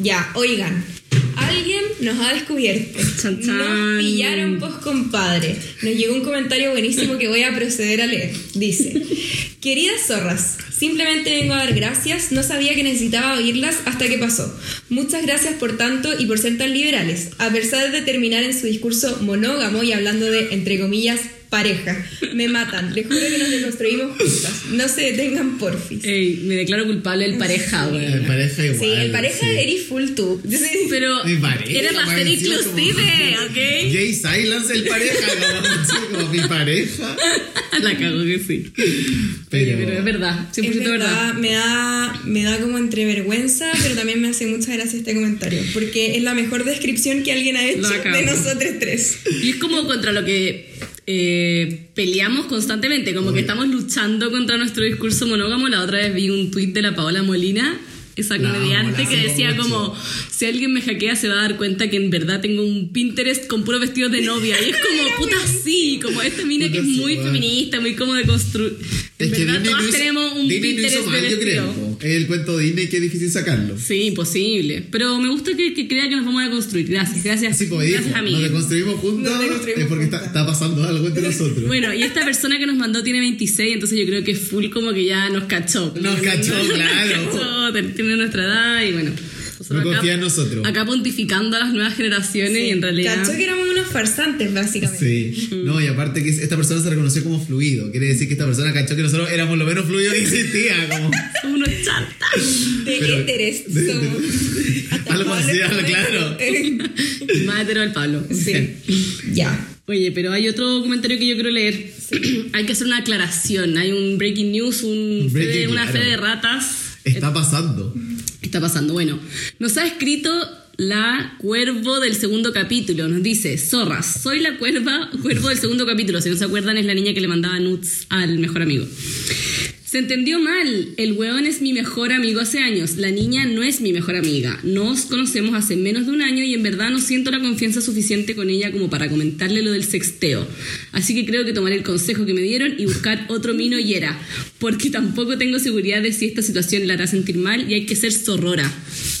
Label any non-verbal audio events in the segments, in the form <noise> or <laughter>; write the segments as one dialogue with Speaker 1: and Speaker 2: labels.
Speaker 1: Ya, oigan. Alguien nos ha descubierto.
Speaker 2: Chan, chan.
Speaker 1: Nos pillaron post compadre. Nos llegó un comentario buenísimo que voy a proceder a leer. Dice: Queridas zorras, simplemente vengo a dar gracias. No sabía que necesitaba oírlas hasta que pasó. Muchas gracias por tanto y por ser tan liberales. A pesar de terminar en su discurso monógamo y hablando de, entre comillas, pareja. Me matan. Les juro que nos deconstruimos juntas. No se detengan, porfis.
Speaker 2: Ey, me declaro culpable del pareja,
Speaker 3: El
Speaker 2: güey.
Speaker 3: pareja igual.
Speaker 1: Sí, el pareja
Speaker 3: sí.
Speaker 1: eres full tú. Sí.
Speaker 2: Pero
Speaker 3: Mi pareja,
Speaker 2: era la
Speaker 3: más
Speaker 2: serie
Speaker 3: encima
Speaker 2: inclusive,
Speaker 3: como-
Speaker 2: ¿ok?
Speaker 3: Jay Silence, el pareja, como, sí, como mi pareja. <laughs>
Speaker 2: La cago que sí.
Speaker 3: Pero-
Speaker 2: es verdad, 100%
Speaker 1: Es verdad,
Speaker 2: verdad.
Speaker 1: Me, da, me da como entre vergüenza, pero también me hace mucha gracia este comentario, porque es la mejor descripción que alguien ha hecho de nosotros tres.
Speaker 2: Y es como contra lo que eh, peleamos constantemente, como que estamos luchando contra nuestro discurso monógamo. La otra vez vi un tuit de la Paola Molina, esa comediante, que decía
Speaker 3: mucho.
Speaker 2: como, si alguien me hackea se va a dar cuenta que en verdad tengo un Pinterest con puros vestidos de novia. Y es <laughs> como, puta, sí, como esta mina que es
Speaker 3: sí,
Speaker 2: muy
Speaker 3: bueno.
Speaker 2: feminista, muy como de construir. En verdad todas tenemos un Pinterest de vestido.
Speaker 3: Es el cuento de Disney que es difícil sacarlo.
Speaker 2: Sí, imposible. Pero me gusta que, que crea que nos vamos a construir. Gracias, gracias.
Speaker 3: Así pues,
Speaker 2: gracias a mí.
Speaker 3: nos deconstruimos juntos
Speaker 1: Nos
Speaker 3: es porque está, está pasando algo entre <laughs> nosotros.
Speaker 2: Bueno, y esta persona que nos mandó tiene 26, entonces yo creo que full como que ya nos cachó.
Speaker 3: Nos cachó, <laughs>
Speaker 2: nos
Speaker 3: claro.
Speaker 2: cachó, ten- tiene nuestra edad y bueno. Nosotros
Speaker 3: No confía en nosotros.
Speaker 2: Acá pontificando a las nuevas generaciones y en realidad...
Speaker 1: Cachó que éramos unos farsantes, básicamente.
Speaker 3: Sí, no, y aparte que esta persona se reconoció como fluido. Quiere decir que esta persona cachó que nosotros éramos lo menos fluido que existía. Como, <laughs>
Speaker 2: Son unos chantas.
Speaker 1: De somos. <laughs> Hasta
Speaker 3: algo
Speaker 1: Pablo
Speaker 3: así, claro. <laughs>
Speaker 2: Más hetero el Pablo.
Speaker 1: Sí. Ya.
Speaker 2: Oye, pero hay otro comentario que yo quiero leer. <clears throat> hay que hacer una aclaración. Hay un breaking news, un fe de-
Speaker 3: breaking,
Speaker 2: una fe
Speaker 3: claro.
Speaker 2: de ratas.
Speaker 3: Está pasando.
Speaker 2: Está pasando? Bueno, nos ha escrito la cuervo del segundo capítulo. Nos dice, zorras, soy la cuerva, cuervo del segundo capítulo. Si no se acuerdan, es la niña que le mandaba nudes al mejor amigo. Se entendió mal. El weón es mi mejor amigo hace años. La niña no es mi mejor amiga. Nos conocemos hace menos de un año y en verdad no siento la confianza suficiente con ella como para comentarle lo del sexteo. Así que creo que tomaré el consejo que me dieron y buscar otro mino y era. Porque tampoco tengo seguridad de si esta situación la hará sentir mal y hay que ser zorrora.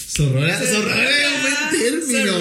Speaker 3: Sorrora, sorrora es buen término.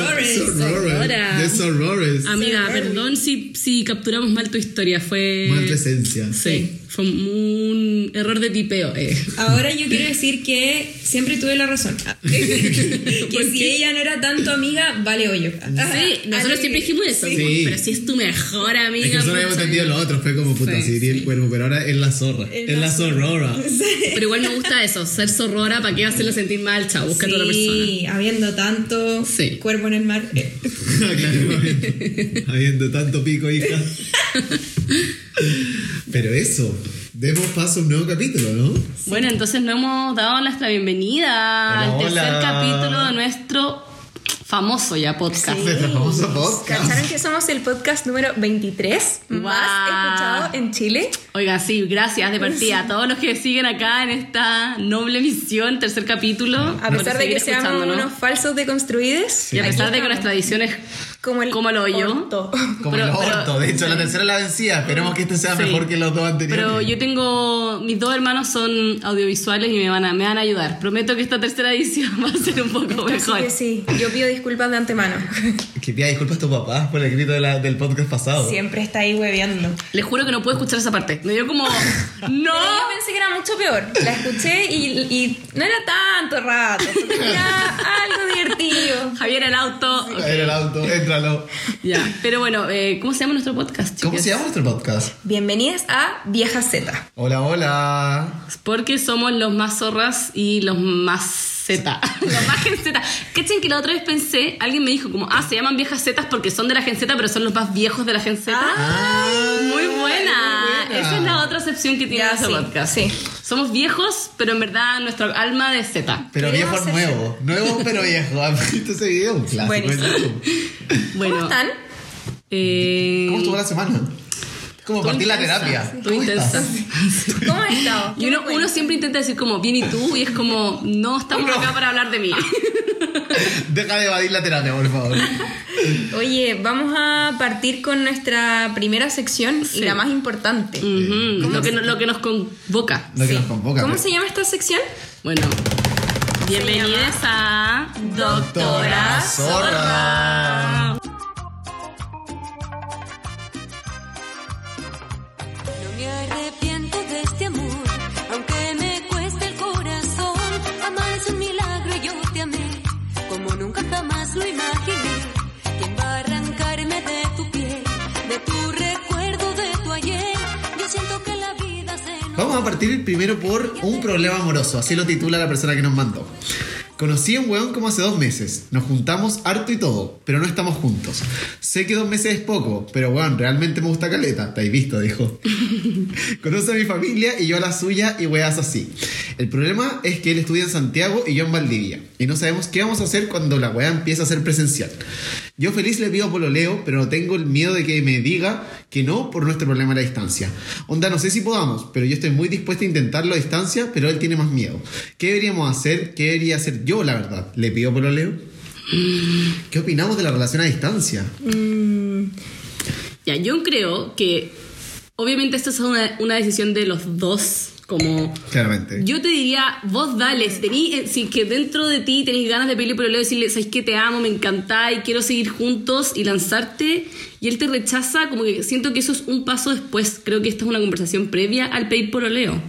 Speaker 3: De sorores.
Speaker 2: Amiga, perdón si, si capturamos mal tu historia. Fue.
Speaker 3: Más presencia.
Speaker 2: Sí, fue un error de tipeo. eh.
Speaker 1: Ahora yo quiero decir que siempre tuve la razón. <laughs> <laughs> que
Speaker 2: ¿Por
Speaker 1: si
Speaker 2: qué?
Speaker 1: ella no era tanto amiga, vale hoyo.
Speaker 2: Sí, nosotros siempre dijimos eso.
Speaker 3: Sí.
Speaker 2: como, Pero si es tu mejor amiga.
Speaker 3: Es que nosotros habíamos entendido lo otro, fue como puta,
Speaker 2: Sí,
Speaker 3: si diría el cuervo, pero ahora es la zorra.
Speaker 1: Es la
Speaker 3: la sorrora. <laughs>
Speaker 2: Pero igual me gusta eso, ser zorrora, ¿para qué hacerlo sentir mal? Chao, busca a otra persona.
Speaker 1: Sí, habiendo tanto
Speaker 2: Sí.
Speaker 1: cuerpo en el mar. eh,
Speaker 3: claro, habiendo tanto pico, hija. <laughs> Pero eso, demos paso a un nuevo capítulo, ¿no?
Speaker 2: Bueno, entonces nos hemos dado nuestra bienvenida al
Speaker 3: Hola,
Speaker 2: tercer
Speaker 3: hola.
Speaker 2: capítulo de nuestro famoso ya podcast.
Speaker 3: Nuestro famoso podcast.
Speaker 4: ¿Cacharon que somos el podcast número 23 más
Speaker 2: Guau.
Speaker 4: escuchado en Chile?
Speaker 2: Oiga, sí, gracias de partida a todos los que siguen acá en esta noble misión, tercer capítulo.
Speaker 4: A pesar de que seamos unos falsos deconstruidos.
Speaker 2: Y a pesar de que nuestra edición es
Speaker 4: como el
Speaker 2: como el hoyo.
Speaker 4: orto. <laughs>
Speaker 3: Como
Speaker 2: Pero-
Speaker 3: el
Speaker 2: pero-
Speaker 3: orto. De hecho, la tercera la vencía. Esperemos que este sea
Speaker 2: Sí.
Speaker 3: mejor que los dos anteriores.
Speaker 2: Pero yo tengo, mis dos hermanos son audiovisuales y me van a, me van a ayudar. Prometo que esta tercera edición <laughs> va a ser un poco
Speaker 4: Así
Speaker 2: mejor.
Speaker 4: que sí, yo pido disculpas de antemano. <laughs>
Speaker 3: Que pida disculpas a tu papá por el grito de la- del podcast pasado.
Speaker 4: Siempre está ahí hueveando.
Speaker 2: Les juro que no puedo escuchar esa parte. Me dio como, no.
Speaker 4: Pero yo pensé que era mucho peor. La escuché y, y no era tanto rato. Era algo divertido.
Speaker 2: Javier el auto.
Speaker 3: Era el auto,
Speaker 2: Ya, pero bueno, eh, ¿cómo se llama nuestro podcast?
Speaker 3: ¿Cómo
Speaker 2: chicas?
Speaker 3: se llama nuestro podcast?
Speaker 4: Bienvenidas a Vieja Z.
Speaker 3: Hola, hola.
Speaker 2: Porque somos los más zorras y los más Z. <laughs> los más gen Z. Cachen que la otra vez pensé, alguien me dijo como, ah, se llaman viejas Zetas porque son de la gen Z, pero son los más viejos de la gen Z.
Speaker 3: Ah,
Speaker 2: muy, buena. Otra acepción que tiene
Speaker 4: Ya,
Speaker 2: nuestro
Speaker 4: sí,
Speaker 2: podcast.
Speaker 4: sí.
Speaker 2: Somos viejos, pero en verdad nuestro alma de Z.
Speaker 3: Pero viejo
Speaker 4: ser
Speaker 3: nuevo. Nuevo pero viejo. <laughs> ¿Has visto ese video? Un clásico.
Speaker 2: Bueno,
Speaker 4: ¿Cómo están?
Speaker 2: eh,
Speaker 3: ¿Cómo estuvo la semana? Es como partir la
Speaker 2: intensa,
Speaker 3: terapia.
Speaker 2: estuvo
Speaker 3: ¿Cómo
Speaker 2: intensa.
Speaker 4: ¿Cómo has estado?
Speaker 2: Y uno, uno siempre intenta decir como, bien y tú, y es como, no estamos acá para hablar de mí. <laughs>
Speaker 3: Deja de evadir la terapia, por favor.
Speaker 4: Oye, vamos a partir con nuestra primera sección
Speaker 2: Sí.
Speaker 4: y la más importante.
Speaker 2: Ujú, lo, que, no- lo que nos convoca.
Speaker 3: Lo que
Speaker 4: Sí.
Speaker 3: nos convoca.
Speaker 4: ¿Cómo
Speaker 3: pero-
Speaker 4: se llama esta sección?
Speaker 2: Bueno, Bienvenidos a
Speaker 4: Doctora
Speaker 3: Zorra.
Speaker 5: No jamás lo imaginé. ¿Quién va a arrancarme de tu piel, de tu recuerdo, de tu ayer? Yo siento que la vida se nos...
Speaker 3: Vamos a partir primero por un problema amoroso, así lo titula la persona que nos mandó. Conocí a un weón como hace dos meses. Nos juntamos harto y todo, pero no estamos juntos. Sé que dos meses es poco, pero weón, realmente me gusta caleta. Te visto, dijo. <laughs> Conoce a mi familia y yo a la suya y weas así. El problema es que él estudia en Santiago y yo en Valdivia. Y no sabemos qué vamos a hacer cuando la wea empieza a ser presencial. Yo feliz le pido pololeo, pero tengo el miedo de que me diga que no por nuestro problema a la distancia. Onda, no sé si podamos, pero yo estoy muy dispuesta a intentarlo a distancia, pero él tiene más miedo. ¿Qué deberíamos hacer? ¿Qué debería hacer yo, la verdad? ¿Le pido pololeo? ¿Qué opinamos de la relación a distancia?
Speaker 2: Ya, yo creo que obviamente esto es una, una decisión de los dos, como...
Speaker 3: Claramente.
Speaker 2: Yo te diría, vos dale, si, eh, si que dentro de ti tenés ganas de pedirle por el decirle, sabes que te amo, me encanta y quiero seguir juntos y lanzarte, y él te rechaza, como que siento que eso es un paso después. Creo que esta es una conversación previa al pedir por oleo.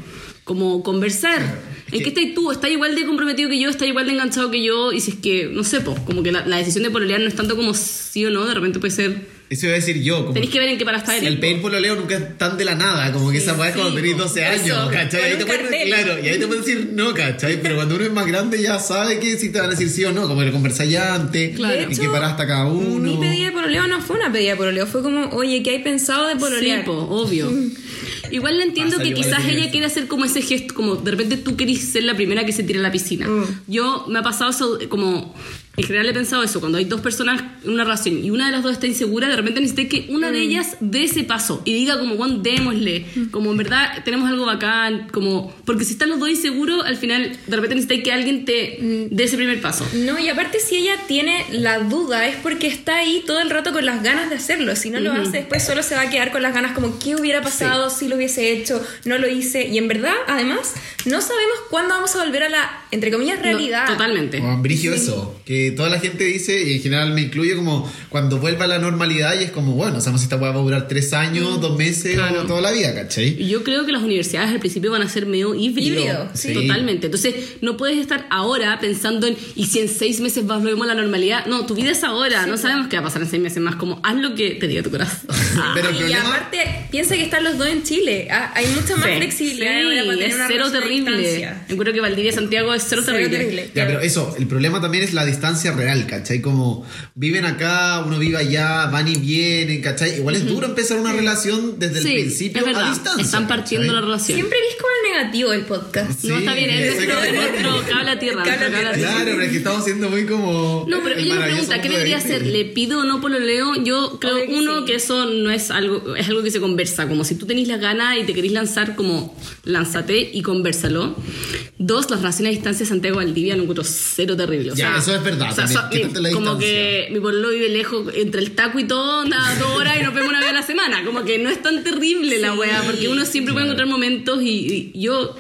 Speaker 2: Como conversar.
Speaker 3: es
Speaker 2: ¿En qué estás tú? ¿Estás igual de comprometido que yo? ¿Estás igual de enganchado que yo? Y si es que, no sé, pues, como que la, la decisión de pololear no es tanto como sí o no, de repente puede ser.
Speaker 3: Eso iba a decir yo. Como
Speaker 2: Tenés que ver en qué para estar
Speaker 3: el pedir pololeo nunca es tan de la nada, como que esa weá es cuando
Speaker 2: sí,
Speaker 3: tenés
Speaker 2: po.
Speaker 3: 12 años,
Speaker 2: Eso,
Speaker 3: ¿cachai? Ahí te pueden- claro, y ahí te pueden decir no, ¿cachai? Pero cuando uno es más grande ya sabe que si te van a decir sí o no, como que lo conversáis ya antes,
Speaker 2: Claro.
Speaker 3: en qué paraste cada uno.
Speaker 1: Mi pedida de pololeo no fue una pedida de pololeo, fue como, oye, ¿qué hay pensado de pololear?
Speaker 2: Sí, po, obvio. <laughs> Igual le entiendo
Speaker 3: Pasa,
Speaker 2: que quizás ella
Speaker 3: eso.
Speaker 2: quiere hacer como ese gesto, como de repente tú querís ser la primera que se tire a la piscina.
Speaker 1: Mm.
Speaker 2: Yo me ha pasado eso, como en general he pensado eso, cuando hay dos personas en una relación y una de las dos está insegura, de repente necesité que una
Speaker 1: Mm.
Speaker 2: de ellas dé ese paso y diga como, Juan, démosle, como en verdad tenemos algo bacán, como, porque si están los dos inseguros, al final de repente necesité que alguien te dé ese primer paso.
Speaker 1: No, y aparte si ella tiene la duda es porque está ahí todo el rato con las ganas de hacerlo. Si no lo hace, después solo se va a quedar con las ganas como qué hubiera pasado si lo hubiese hecho, no lo hice. Y en verdad, además, no sabemos cuándo vamos a volver a la, entre comillas,
Speaker 2: No,
Speaker 1: realidad.
Speaker 2: totalmente.
Speaker 3: Como brigio eso, que toda la gente dice, y en general me incluye como cuando vuelva a la normalidad y es como, bueno, sabemos si esta weá va a durar tres años, dos meses
Speaker 2: Claro.
Speaker 3: o toda la vida, ¿cachai?
Speaker 2: Y Yo creo que las universidades al principio van a ser medio híbrido.
Speaker 1: Sí.
Speaker 2: Totalmente. Entonces, no puedes estar ahora pensando en, ¿y si en seis meses volvemos a la normalidad? No, tu vida es ahora. no sabemos qué va a pasar en seis meses más. Como, haz lo que te diga tu corazón. <laughs>
Speaker 3: Pero el
Speaker 1: y
Speaker 3: problema...
Speaker 1: aparte, piensa que están los dos en Chile. Ah, hay mucha más
Speaker 2: Sí.
Speaker 1: flexibilidad
Speaker 2: Sí,
Speaker 1: para
Speaker 2: es cero terrible. creo que Valdivia Santiago es cero,
Speaker 1: Cero
Speaker 2: terrible.
Speaker 1: terrible.
Speaker 3: Ya, pero eso, el problema también es la distancia real, ¿cachai? Como viven acá, uno vive allá, van y vienen, ¿cachai? Igual es duro empezar una relación desde
Speaker 2: Sí,
Speaker 3: el principio
Speaker 2: es verdad.
Speaker 3: a distancia.
Speaker 2: Están partiendo
Speaker 3: ¿cachai?
Speaker 2: la relación.
Speaker 1: Siempre ves como el negativo del podcast.
Speaker 2: no está bien, es nuestro, nuestro cable a tierra.
Speaker 3: Claro, pero es que estamos siendo muy como.
Speaker 2: No, pero
Speaker 3: el
Speaker 2: ella me pregunta, ¿qué debería hacer? ¿Le pido o no pololeo? Yo creo,
Speaker 1: que
Speaker 2: uno,
Speaker 1: sí.
Speaker 2: que eso no es algo, es algo que se conversa. Como si tú tenés las ganas y te querés lanzar, como lánzate y conversalo. Dos, las relaciones a distancia Santiago Valdivia lo encuentro cero terrible. O
Speaker 3: Ya, eso es verdad
Speaker 2: o sea, so-
Speaker 3: la
Speaker 2: como que mi pololo vive lejos entre el taco y todo, nada, dos <laughs> horas y nos vemos una vez a la semana. Como que no es tan terrible la wea, porque uno siempre puede encontrar momentos y, y yo,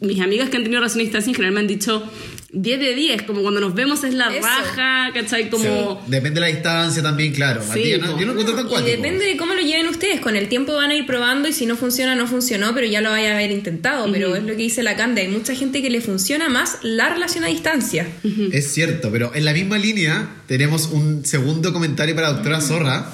Speaker 2: mis amigas que han tenido relaciones a distancia en general me han dicho 10 de 10, como cuando nos vemos es la
Speaker 1: Eso.
Speaker 2: raja, ¿cachai? Como...
Speaker 3: Sí, Depende de la distancia también, claro.
Speaker 2: Sí,
Speaker 3: Matías, no- yo no encuentro tan
Speaker 1: Y
Speaker 3: cuático.
Speaker 1: depende de cómo lo lleven ustedes. Con el tiempo van a ir probando y si no funciona, no funcionó, pero ya lo vaya a haber intentado. Pero es lo que dice la Cande. Hay mucha gente que le funciona más la relación a distancia.
Speaker 3: Es cierto, pero en la misma línea tenemos un segundo comentario para la doctora Zorra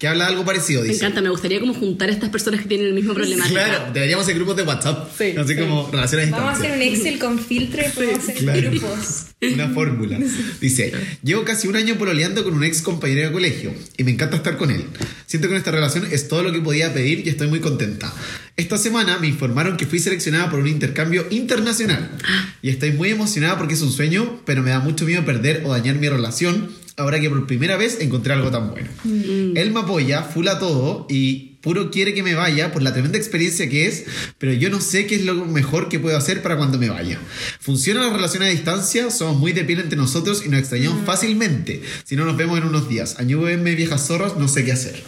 Speaker 3: que habla algo parecido.
Speaker 2: Me
Speaker 3: Dice.
Speaker 2: encanta, me gustaría como juntar a estas personas que tienen el mismo problema.
Speaker 3: Claro, deberíamos hacer grupos de WhatsApp.
Speaker 2: Sí,
Speaker 3: así
Speaker 2: sí.
Speaker 3: como relaciones
Speaker 1: Vamos a hacer un Excel con filtro y podemos hacer
Speaker 3: claro.
Speaker 1: grupos.
Speaker 3: Una fórmula. Dice, llevo casi un año pololeando con un ex compañero de colegio y me encanta estar con él. Siento que nuestra relación es todo lo que podía pedir y estoy muy contenta. Esta semana me informaron que fui seleccionada por un intercambio internacional y estoy muy emocionada porque es un sueño, pero me da mucho miedo perder o dañar mi relación ahora que por primera vez encontré algo tan bueno. Él me apoya, full a todo y puro quiere que me vaya por la tremenda experiencia que es, pero yo no sé qué es lo mejor que puedo hacer para cuando me vaya. Funciona la relación a distancia, somos muy de piel entre nosotros y nos extrañamos fácilmente. Si no nos vemos en unos días, ayúdenme viejas zorras, no sé qué hacer.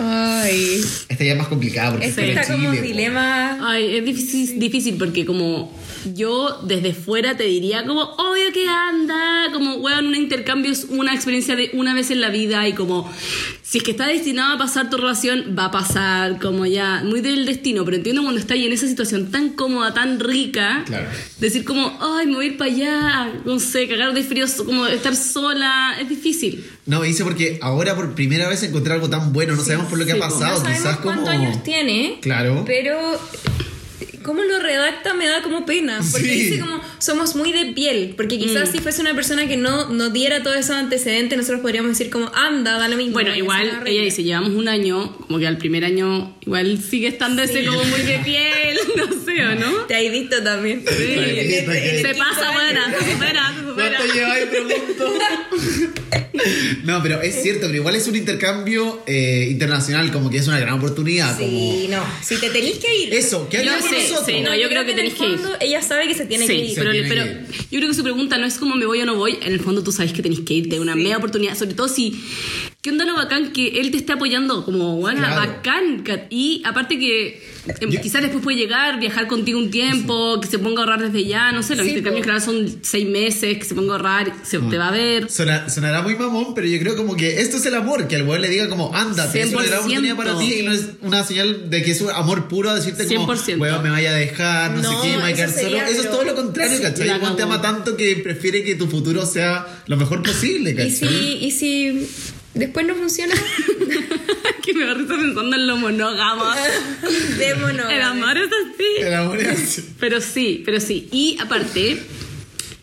Speaker 1: Ay.
Speaker 3: Esta ya es más complicada porque
Speaker 1: Este
Speaker 3: está en
Speaker 1: como
Speaker 3: Chile, po.
Speaker 1: dilema.
Speaker 2: Ay, es difícil, difícil porque como yo desde fuera te diría como, obvio que anda, como, weón, un intercambio es una experiencia de una vez en la vida y como, si es que está destinado a pasar tu relación, va a pasar, como ya, muy del destino, pero entiendo cuando estás en esa situación tan cómoda, tan rica,
Speaker 3: Claro.
Speaker 2: decir como, ay, me voy a ir para allá, no sé, cagar de frío, como estar sola, es difícil.
Speaker 3: No, me dice porque ahora por primera vez encontré algo tan bueno, no sabemos por lo que ha
Speaker 2: sí,
Speaker 3: pasado,
Speaker 1: no sabemos
Speaker 3: quizás como...
Speaker 1: cuántos años tiene.
Speaker 3: Claro.
Speaker 1: Pero cómo lo redacta me da como pena. Porque
Speaker 3: Sí.
Speaker 1: dice como somos muy de piel. Porque quizás
Speaker 2: Mm.
Speaker 1: si fuese una persona que no, no diera todo eso antecedente, nosotros podríamos decir como anda, da lo mismo.
Speaker 2: Bueno, igual ella dice, llevamos un año, como que al primer año igual sigue estando ese como muy de piel, <laughs> no sé, ¿o no?
Speaker 1: Te hay visto también.
Speaker 3: Te que-
Speaker 2: Se pasa, buena, supera, supera.
Speaker 3: ¿Cuánto lleváis, pregunto? <laughs> <laughs> No, pero es cierto, pero igual es un intercambio eh, internacional, como que es una gran oportunidad.
Speaker 1: Sí, no. Si te tenés que ir.
Speaker 3: Eso, hagan con
Speaker 2: sé,
Speaker 3: nosotros.
Speaker 2: sí, no, yo creo que tenés que ir.
Speaker 1: fondo Ella sabe que se tiene que
Speaker 2: Sí,
Speaker 1: ir.
Speaker 2: pero,
Speaker 3: tiene
Speaker 2: pero
Speaker 3: que
Speaker 2: yo creo que su pregunta no es como me voy o no voy. En el fondo tú sabes que tenés que irte, una media oportunidad. Sobre todo si. ¿Qué onda lo bacán que él te esté apoyando? Como, bueno,
Speaker 3: Claro.
Speaker 2: bacán. Y aparte que eh, quizás después puede llegar, viajar contigo un tiempo, que se ponga a ahorrar desde ya. No sé, los
Speaker 1: Sí,
Speaker 2: intercambios general son seis meses, que se ponga a ahorrar, se te va a ver.
Speaker 3: Sona- sonará muy mamón, pero yo creo como que esto es el amor, que al weón le diga como, ándate, es una gran
Speaker 2: 100%.
Speaker 3: oportunidad para ti y no es una señal de que es un amor puro a decirte como,
Speaker 2: 100%.
Speaker 3: weón, me vaya a dejar, no,
Speaker 1: No,
Speaker 3: sé qué, me voy a
Speaker 1: eso
Speaker 3: quedar solo.
Speaker 1: sería,
Speaker 3: Eso es
Speaker 1: pero-
Speaker 3: todo lo contrario, ¿cachai?
Speaker 2: la
Speaker 3: El te ama tanto que prefiere que tu futuro sea lo mejor posible,
Speaker 1: Y
Speaker 3: ¿cachai?
Speaker 1: si, y si después no funciona, <laughs>
Speaker 2: que me va a risa pensando en lo monógamo. <laughs>
Speaker 1: démonos.
Speaker 2: El amor es así.
Speaker 3: El amor es así.
Speaker 2: Pero sí, pero sí. Y aparte,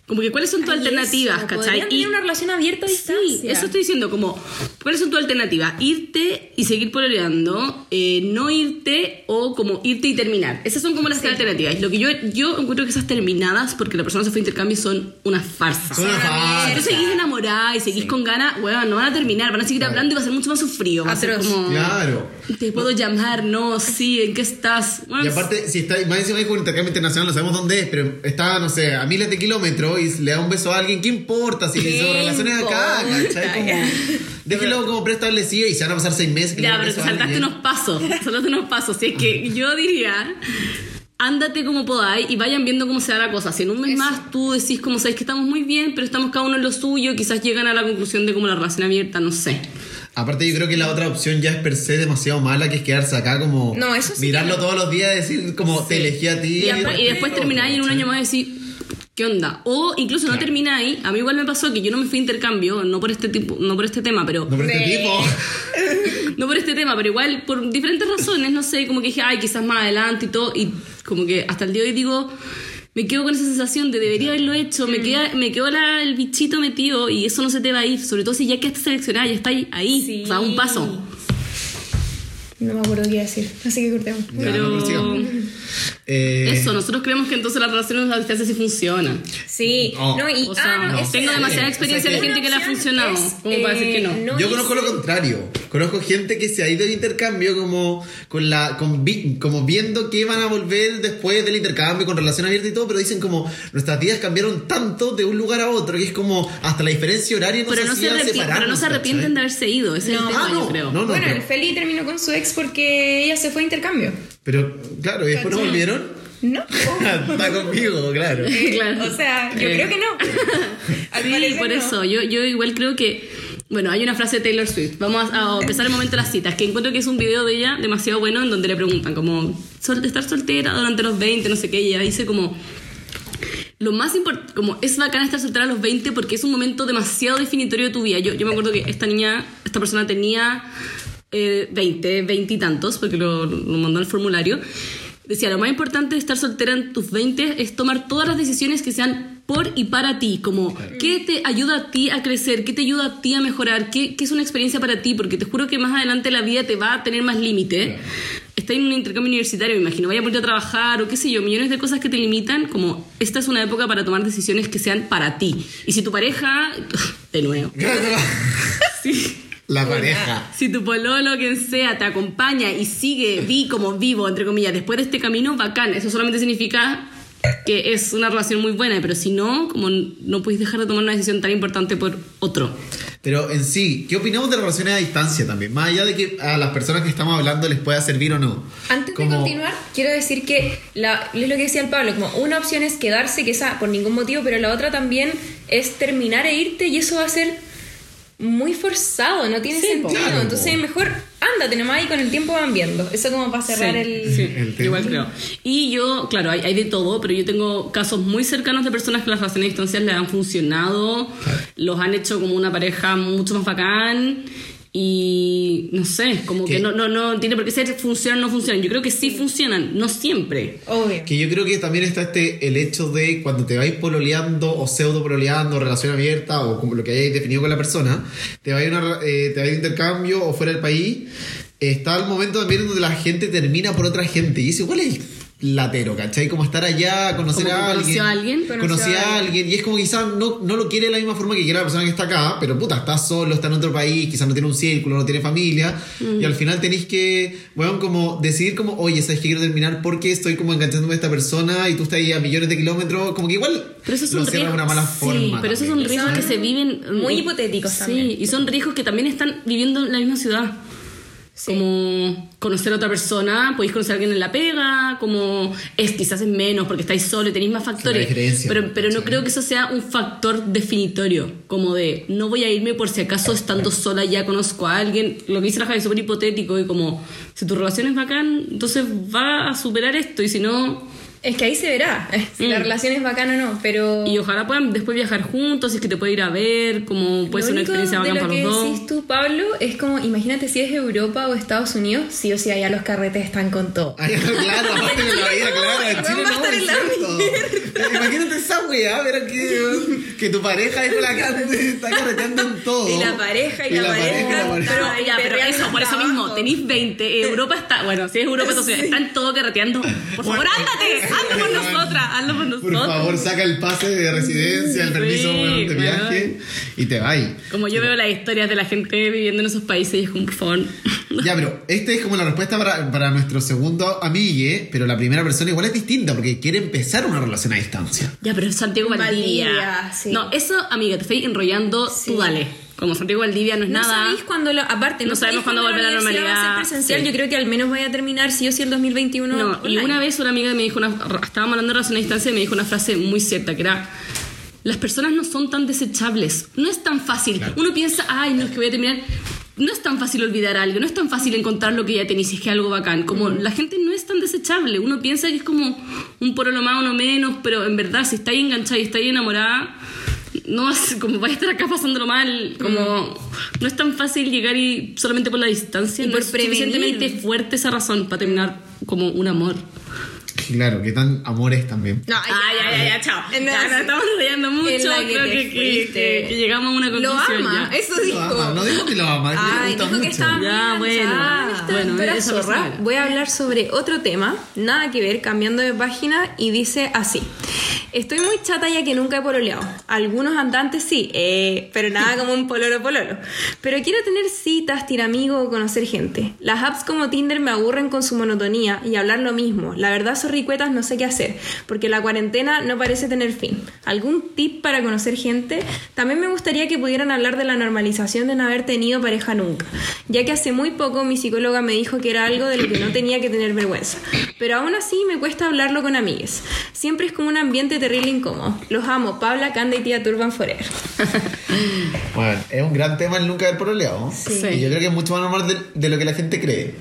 Speaker 2: como que cuáles son tus
Speaker 1: Ay,
Speaker 2: alternativas,
Speaker 1: eso,
Speaker 2: ¿cachai? Y
Speaker 1: tener una relación abierta a
Speaker 2: sí, eso estoy diciendo, como, ¿cuáles son tus alternativas? Irte y seguir pololeando, eh, no irte o como irte y terminar. Esas son como las alternativas. Lo que yo, yo encuentro que esas terminadas, porque la persona se fue a intercambio, son una farsa.
Speaker 3: Son una
Speaker 2: Si tú seguís enamorada y seguís con ganas, weón, no van a terminar, van a seguir hablando y va a ser mucho más sufrido. Va a ser
Speaker 1: Atroz.
Speaker 2: como,
Speaker 3: Claro.
Speaker 2: Te puedo llamar, no, sí, ¿en qué estás? Bueno,
Speaker 3: Y aparte, si está más encima con un intercambio internacional, no sabemos dónde es, pero está, no sé, a miles de kilómetros y le da un beso a alguien, ¿qué importa? Si le hizo
Speaker 1: ¿Qué
Speaker 3: relaciones acá,
Speaker 1: importa?
Speaker 3: ¿cachai? Como, déjelo como preestablecido y se van a pasar seis meses. que
Speaker 2: Ya, pero te saltaste unos pasos. Saltaste unos pasos. Si es que yo diría. Ándate como podáis y vayan viendo cómo se da la cosa. Si en un mes más tú decís como sabéis que estamos muy bien, pero estamos cada uno en lo suyo, quizás llegan a la conclusión de como la relación abierta, no sé.
Speaker 3: Aparte, yo creo que la otra opción ya es per se demasiado mala, que es quedarse acá como.
Speaker 1: No, eso sí
Speaker 3: Mirarlo
Speaker 1: que
Speaker 3: todos los días y decir, como, te elegí a ti.
Speaker 2: Y, después- y después termináis en un año más y decís, ¿qué onda? O incluso no
Speaker 3: Claro.
Speaker 2: termináis. A mí igual me pasó que yo no me fui a intercambio, no por este tipo, no por este tema, pero
Speaker 3: No por este tipo. <laughs>
Speaker 2: no por este tema, pero igual por diferentes razones, no sé, como que dije, ay, quizás más adelante y todo, y como que hasta el día de hoy digo, me quedo con esa sensación de debería haberlo hecho, me queda, me quedó la- el bichito metido y eso no se te va a ir, sobre todo si ya quedaste seleccionada, ya está ahí,
Speaker 1: Sí.
Speaker 2: o sea, a un paso.
Speaker 1: No me acuerdo qué iba a decir, así que cortemos.
Speaker 3: Ya,
Speaker 2: Pero-
Speaker 3: no, pero sigamos. Eh,
Speaker 2: Eso, nosotros creemos que entonces las relaciones a distancia sí funcionan.
Speaker 1: Sí,
Speaker 3: No.
Speaker 1: no, y
Speaker 2: O sea,
Speaker 1: ah, no,
Speaker 3: no.
Speaker 2: tengo demasiada experiencia
Speaker 3: O sea,
Speaker 2: de gente que le ha funcionado,
Speaker 1: es,
Speaker 2: como para decir que no.
Speaker 1: eh, no
Speaker 3: Yo conozco lo contrario. Conozco gente que se ha ido de intercambio como con la con vi- como viendo que van a volver después del intercambio con relación abierta y todo, pero dicen como nuestras vidas cambiaron tanto de un lugar a otro que es como hasta la diferencia horaria nos
Speaker 2: Pero no, se
Speaker 3: separarnos,
Speaker 2: pero no se arrepienten
Speaker 3: ¿cachai?
Speaker 2: de haberse ido, ese es el
Speaker 1: No.
Speaker 2: tema,
Speaker 3: Ah, no,
Speaker 2: yo creo.
Speaker 3: no, no.
Speaker 1: bueno, el Feli terminó con su ex porque ella se fue a intercambio.
Speaker 3: Pero claro, y después no volvieron.
Speaker 1: No. <laughs>
Speaker 3: Está conmigo, claro.
Speaker 2: Claro.
Speaker 1: O sea, yo
Speaker 2: Eh.
Speaker 1: creo que no. <laughs> Al
Speaker 2: Sí, por
Speaker 1: no.
Speaker 2: eso. Yo, yo igual creo que. Bueno, hay una frase de Taylor Swift. Vamos a, a empezar el momento de las citas, que encuentro que es un video de ella demasiado bueno en donde le preguntan como sol- estar soltera durante los 20, no sé qué, y ella dice como lo más importante, como es bacán estar soltera a los 20 porque es un momento demasiado definitorio de tu vida. Yo, yo me acuerdo que esta niña, esta persona tenía eh, 20, 20 y tantos, porque lo, lo mandó al formulario. Decía, lo más importante de estar soltera en tus 20 es tomar todas las decisiones que sean por y para ti, como qué te ayuda a ti a crecer, qué te ayuda a ti a mejorar, qué, qué es una experiencia para ti, porque te juro que más adelante la vida te va a tener más límite. Está en un intercambio universitario, me imagino, vaya a ponerte a trabajar o qué sé yo, millones de cosas que te limitan, como esta es una época para tomar decisiones que sean para ti. Y si tu pareja, <laughs> de nuevo, <laughs>
Speaker 3: La pareja.
Speaker 2: si tu pololo, quien sea, te acompaña y sigue vi como vivo, entre comillas, después de este camino, bacán. Eso solamente significa que es una relación muy buena, pero si no, como no puedes dejar de tomar una decisión tan importante por otro.
Speaker 3: Pero en sí, ¿qué opinamos de las relaciones a distancia también? Más allá de que a las personas que estamos hablando les pueda servir o no.
Speaker 4: Antes
Speaker 3: Como-
Speaker 4: de continuar, quiero decir que la, es lo que decía el Pablo, como una opción es quedarse, que esa por ningún motivo, pero la otra también es terminar e irte y eso va a ser muy forzado, no tiene
Speaker 2: Sí,
Speaker 4: sentido.
Speaker 3: Claro,
Speaker 4: Entonces mejor ándate nomás y con el tiempo van viendo. Eso como para cerrar
Speaker 2: Sí,
Speaker 4: el...
Speaker 2: sí,
Speaker 3: el
Speaker 2: igual creo. Y yo, claro, hay, hay de todo, pero yo tengo casos muy cercanos de personas que las relaciones a distancia les han funcionado, los han hecho como una pareja mucho más bacán. Y no sé, como que no, no, no tiene por qué ser funcionan o no funcionan. Yo creo que sí funcionan, no siempre.
Speaker 4: Obvio.
Speaker 3: Que yo creo que también está este el hecho de cuando te vais pololeando o pseudo pololeando, relación abierta o como lo que hayáis definido con la persona, te vais a, una, eh, te vais a intercambio o fuera del país, está el momento también donde la gente termina por otra gente y dice, igual es latero, ¿cachai? Como estar allá, conocer
Speaker 2: Como que
Speaker 3: a alguien.
Speaker 2: a alguien.
Speaker 3: Conocí a alguien y es como quizás no, no lo quiere de la misma forma que quiere la persona que está acá, pero puta, está solo, está en otro país, quizás no tiene un círculo, no tiene familia
Speaker 2: Mm.
Speaker 3: y al final tenéis que, bueno, como decidir como, oye, ¿sabes que quiero terminar porque estoy como enganchándome a esta persona y tú estás ahí a millones de kilómetros? Como que igual
Speaker 2: Pero esos
Speaker 3: lo
Speaker 2: son
Speaker 3: cierras de una
Speaker 2: riesgos.
Speaker 3: mala
Speaker 2: sí,
Speaker 3: forma.
Speaker 2: pero esos son riesgos que se viven
Speaker 4: Muy hipotéticos
Speaker 2: sí,
Speaker 4: también.
Speaker 2: y son riesgos que también están viviendo en la misma ciudad. Como conocer a otra persona, podéis conocer a alguien en la pega, como es quizás es menos porque estáis solo y tenéis más factores. pero pero no creo que eso sea un factor definitorio, como de no voy a irme por si acaso estando sola ya conozco a alguien. Lo que dice la Javi es súper hipotético y como si tu relación es bacán, entonces va a superar esto y si no,
Speaker 4: Es que ahí se verá eh, si la
Speaker 2: Mm.
Speaker 4: relación es bacana o no, pero...
Speaker 2: y ojalá puedan después viajar juntos, si es que te puede ir a ver, como puede
Speaker 4: Lo
Speaker 2: ser una experiencia
Speaker 4: lo
Speaker 2: para
Speaker 4: que
Speaker 2: los dos.
Speaker 4: decís tú, Pablo, es como, imagínate si es Europa o Estados Unidos, sí o sí allá los carretes están con todo.
Speaker 3: Ay, claro, aparte de la <laughs> vida, claro, en
Speaker 4: no,
Speaker 3: Chile no,
Speaker 4: en la
Speaker 3: cierto. Imagínate esa weá, ver que, que tu pareja es la que está carreteando en todo.
Speaker 4: Y la pareja, y la pareja,
Speaker 3: y la pareja.
Speaker 2: Pero,
Speaker 4: Ay,
Speaker 2: ya, pero eso, por eso mismo, tenéis 20, Europa está, bueno, si es Europa, entonces están todos carreteando. Por favor,
Speaker 3: Bueno,
Speaker 2: ándate, hazlo por nosotras, hazlo por nosotros.
Speaker 3: Por favor, saca el pase de residencia, el
Speaker 2: Sí,
Speaker 3: permiso bueno, de
Speaker 2: bueno.
Speaker 3: viaje y te vas.
Speaker 2: Como yo veo las historias de la gente viviendo en esos países y es como, por favor.
Speaker 3: Ya, pero esta es como la respuesta para, para nuestro segundo amigue, pero la primera persona igual es distinta porque quiere empezar una relación a distancia.
Speaker 2: Ya, pero Santiago Valdivia.
Speaker 4: Valdivia, sí.
Speaker 2: No, eso, amiga, te estoy enrollando,
Speaker 4: Sí.
Speaker 2: tú dale. Como Santiago Valdivia no es
Speaker 4: No
Speaker 2: nada.
Speaker 4: sabéis cuándo lo, aparte,
Speaker 2: No sabemos cuándo volver a la
Speaker 4: universidad va a
Speaker 2: normalidad,
Speaker 4: ser presencial,
Speaker 2: sí.
Speaker 4: yo creo que al menos vaya a terminar sí o sí el 2021.
Speaker 2: No, y una vez una amiga me dijo una, estábamos hablando de relación a distancia y me dijo una frase muy cierta que era las personas no son tan desechables, no es tan fácil. Uno piensa, ay, no es que voy a terminar. No es tan fácil olvidar algo, no es tan fácil encontrar lo que ya tenéis, si es que es algo bacán. Como la gente no es tan desechable, uno piensa que es como un porolo más, uno menos, pero en verdad, si estáis enganchada y estáis enamorada, no <laughs> como vais a estar acá pasándolo mal, como no es tan fácil llegar y solamente por la distancia,
Speaker 4: Y
Speaker 2: no
Speaker 4: por
Speaker 2: es suficientemente fuerte esa razón para terminar como un amor.
Speaker 3: Claro, que tan amores también.
Speaker 4: No,
Speaker 2: Ah, ya, ya, ya, chao.
Speaker 4: En
Speaker 2: Ya,
Speaker 4: el-
Speaker 2: nos estamos rayando mucho.
Speaker 4: en la que
Speaker 2: Creo que, que-
Speaker 4: fuiste.
Speaker 2: que- que llegamos a una
Speaker 4: Lo
Speaker 2: conclusión
Speaker 4: ama,
Speaker 2: ya.
Speaker 4: eso
Speaker 3: Lo
Speaker 4: dijo.
Speaker 3: ama, no dijo que lo ama,
Speaker 4: Ay,
Speaker 3: gusta
Speaker 4: dijo que estaba
Speaker 2: Ya, bueno.
Speaker 4: enganchada.
Speaker 2: Bueno,
Speaker 4: Pero
Speaker 2: eso
Speaker 4: voy a hablar sobre otro tema, nada que ver, cambiando de página, y dice así. Estoy muy chata ya que nunca he pololeado. Algunos andantes sí, eh, pero nada como un pololo pololo. Pero quiero tener citas, tirar amigos o conocer gente. Las apps como Tinder me aburren con su monotonía y hablar lo mismo. La verdad, ricuetas no sé qué hacer, porque la cuarentena no parece tener fin. ¿Algún tip para conocer gente? También me gustaría que pudieran hablar de la normalización de no haber tenido pareja nunca, ya que hace muy poco mi psicóloga me dijo que era algo de lo que no tenía que tener vergüenza. Pero aún así me cuesta hablarlo con amigues. Siempre es como un ambiente terrible incómodo. Los amo, Paula, Canda y tía Turban Forever. <laughs>
Speaker 3: Bueno, es un gran tema el nunca haber pololeado.
Speaker 2: Sí.
Speaker 3: Y yo creo que es mucho más normal de, de lo que la gente cree.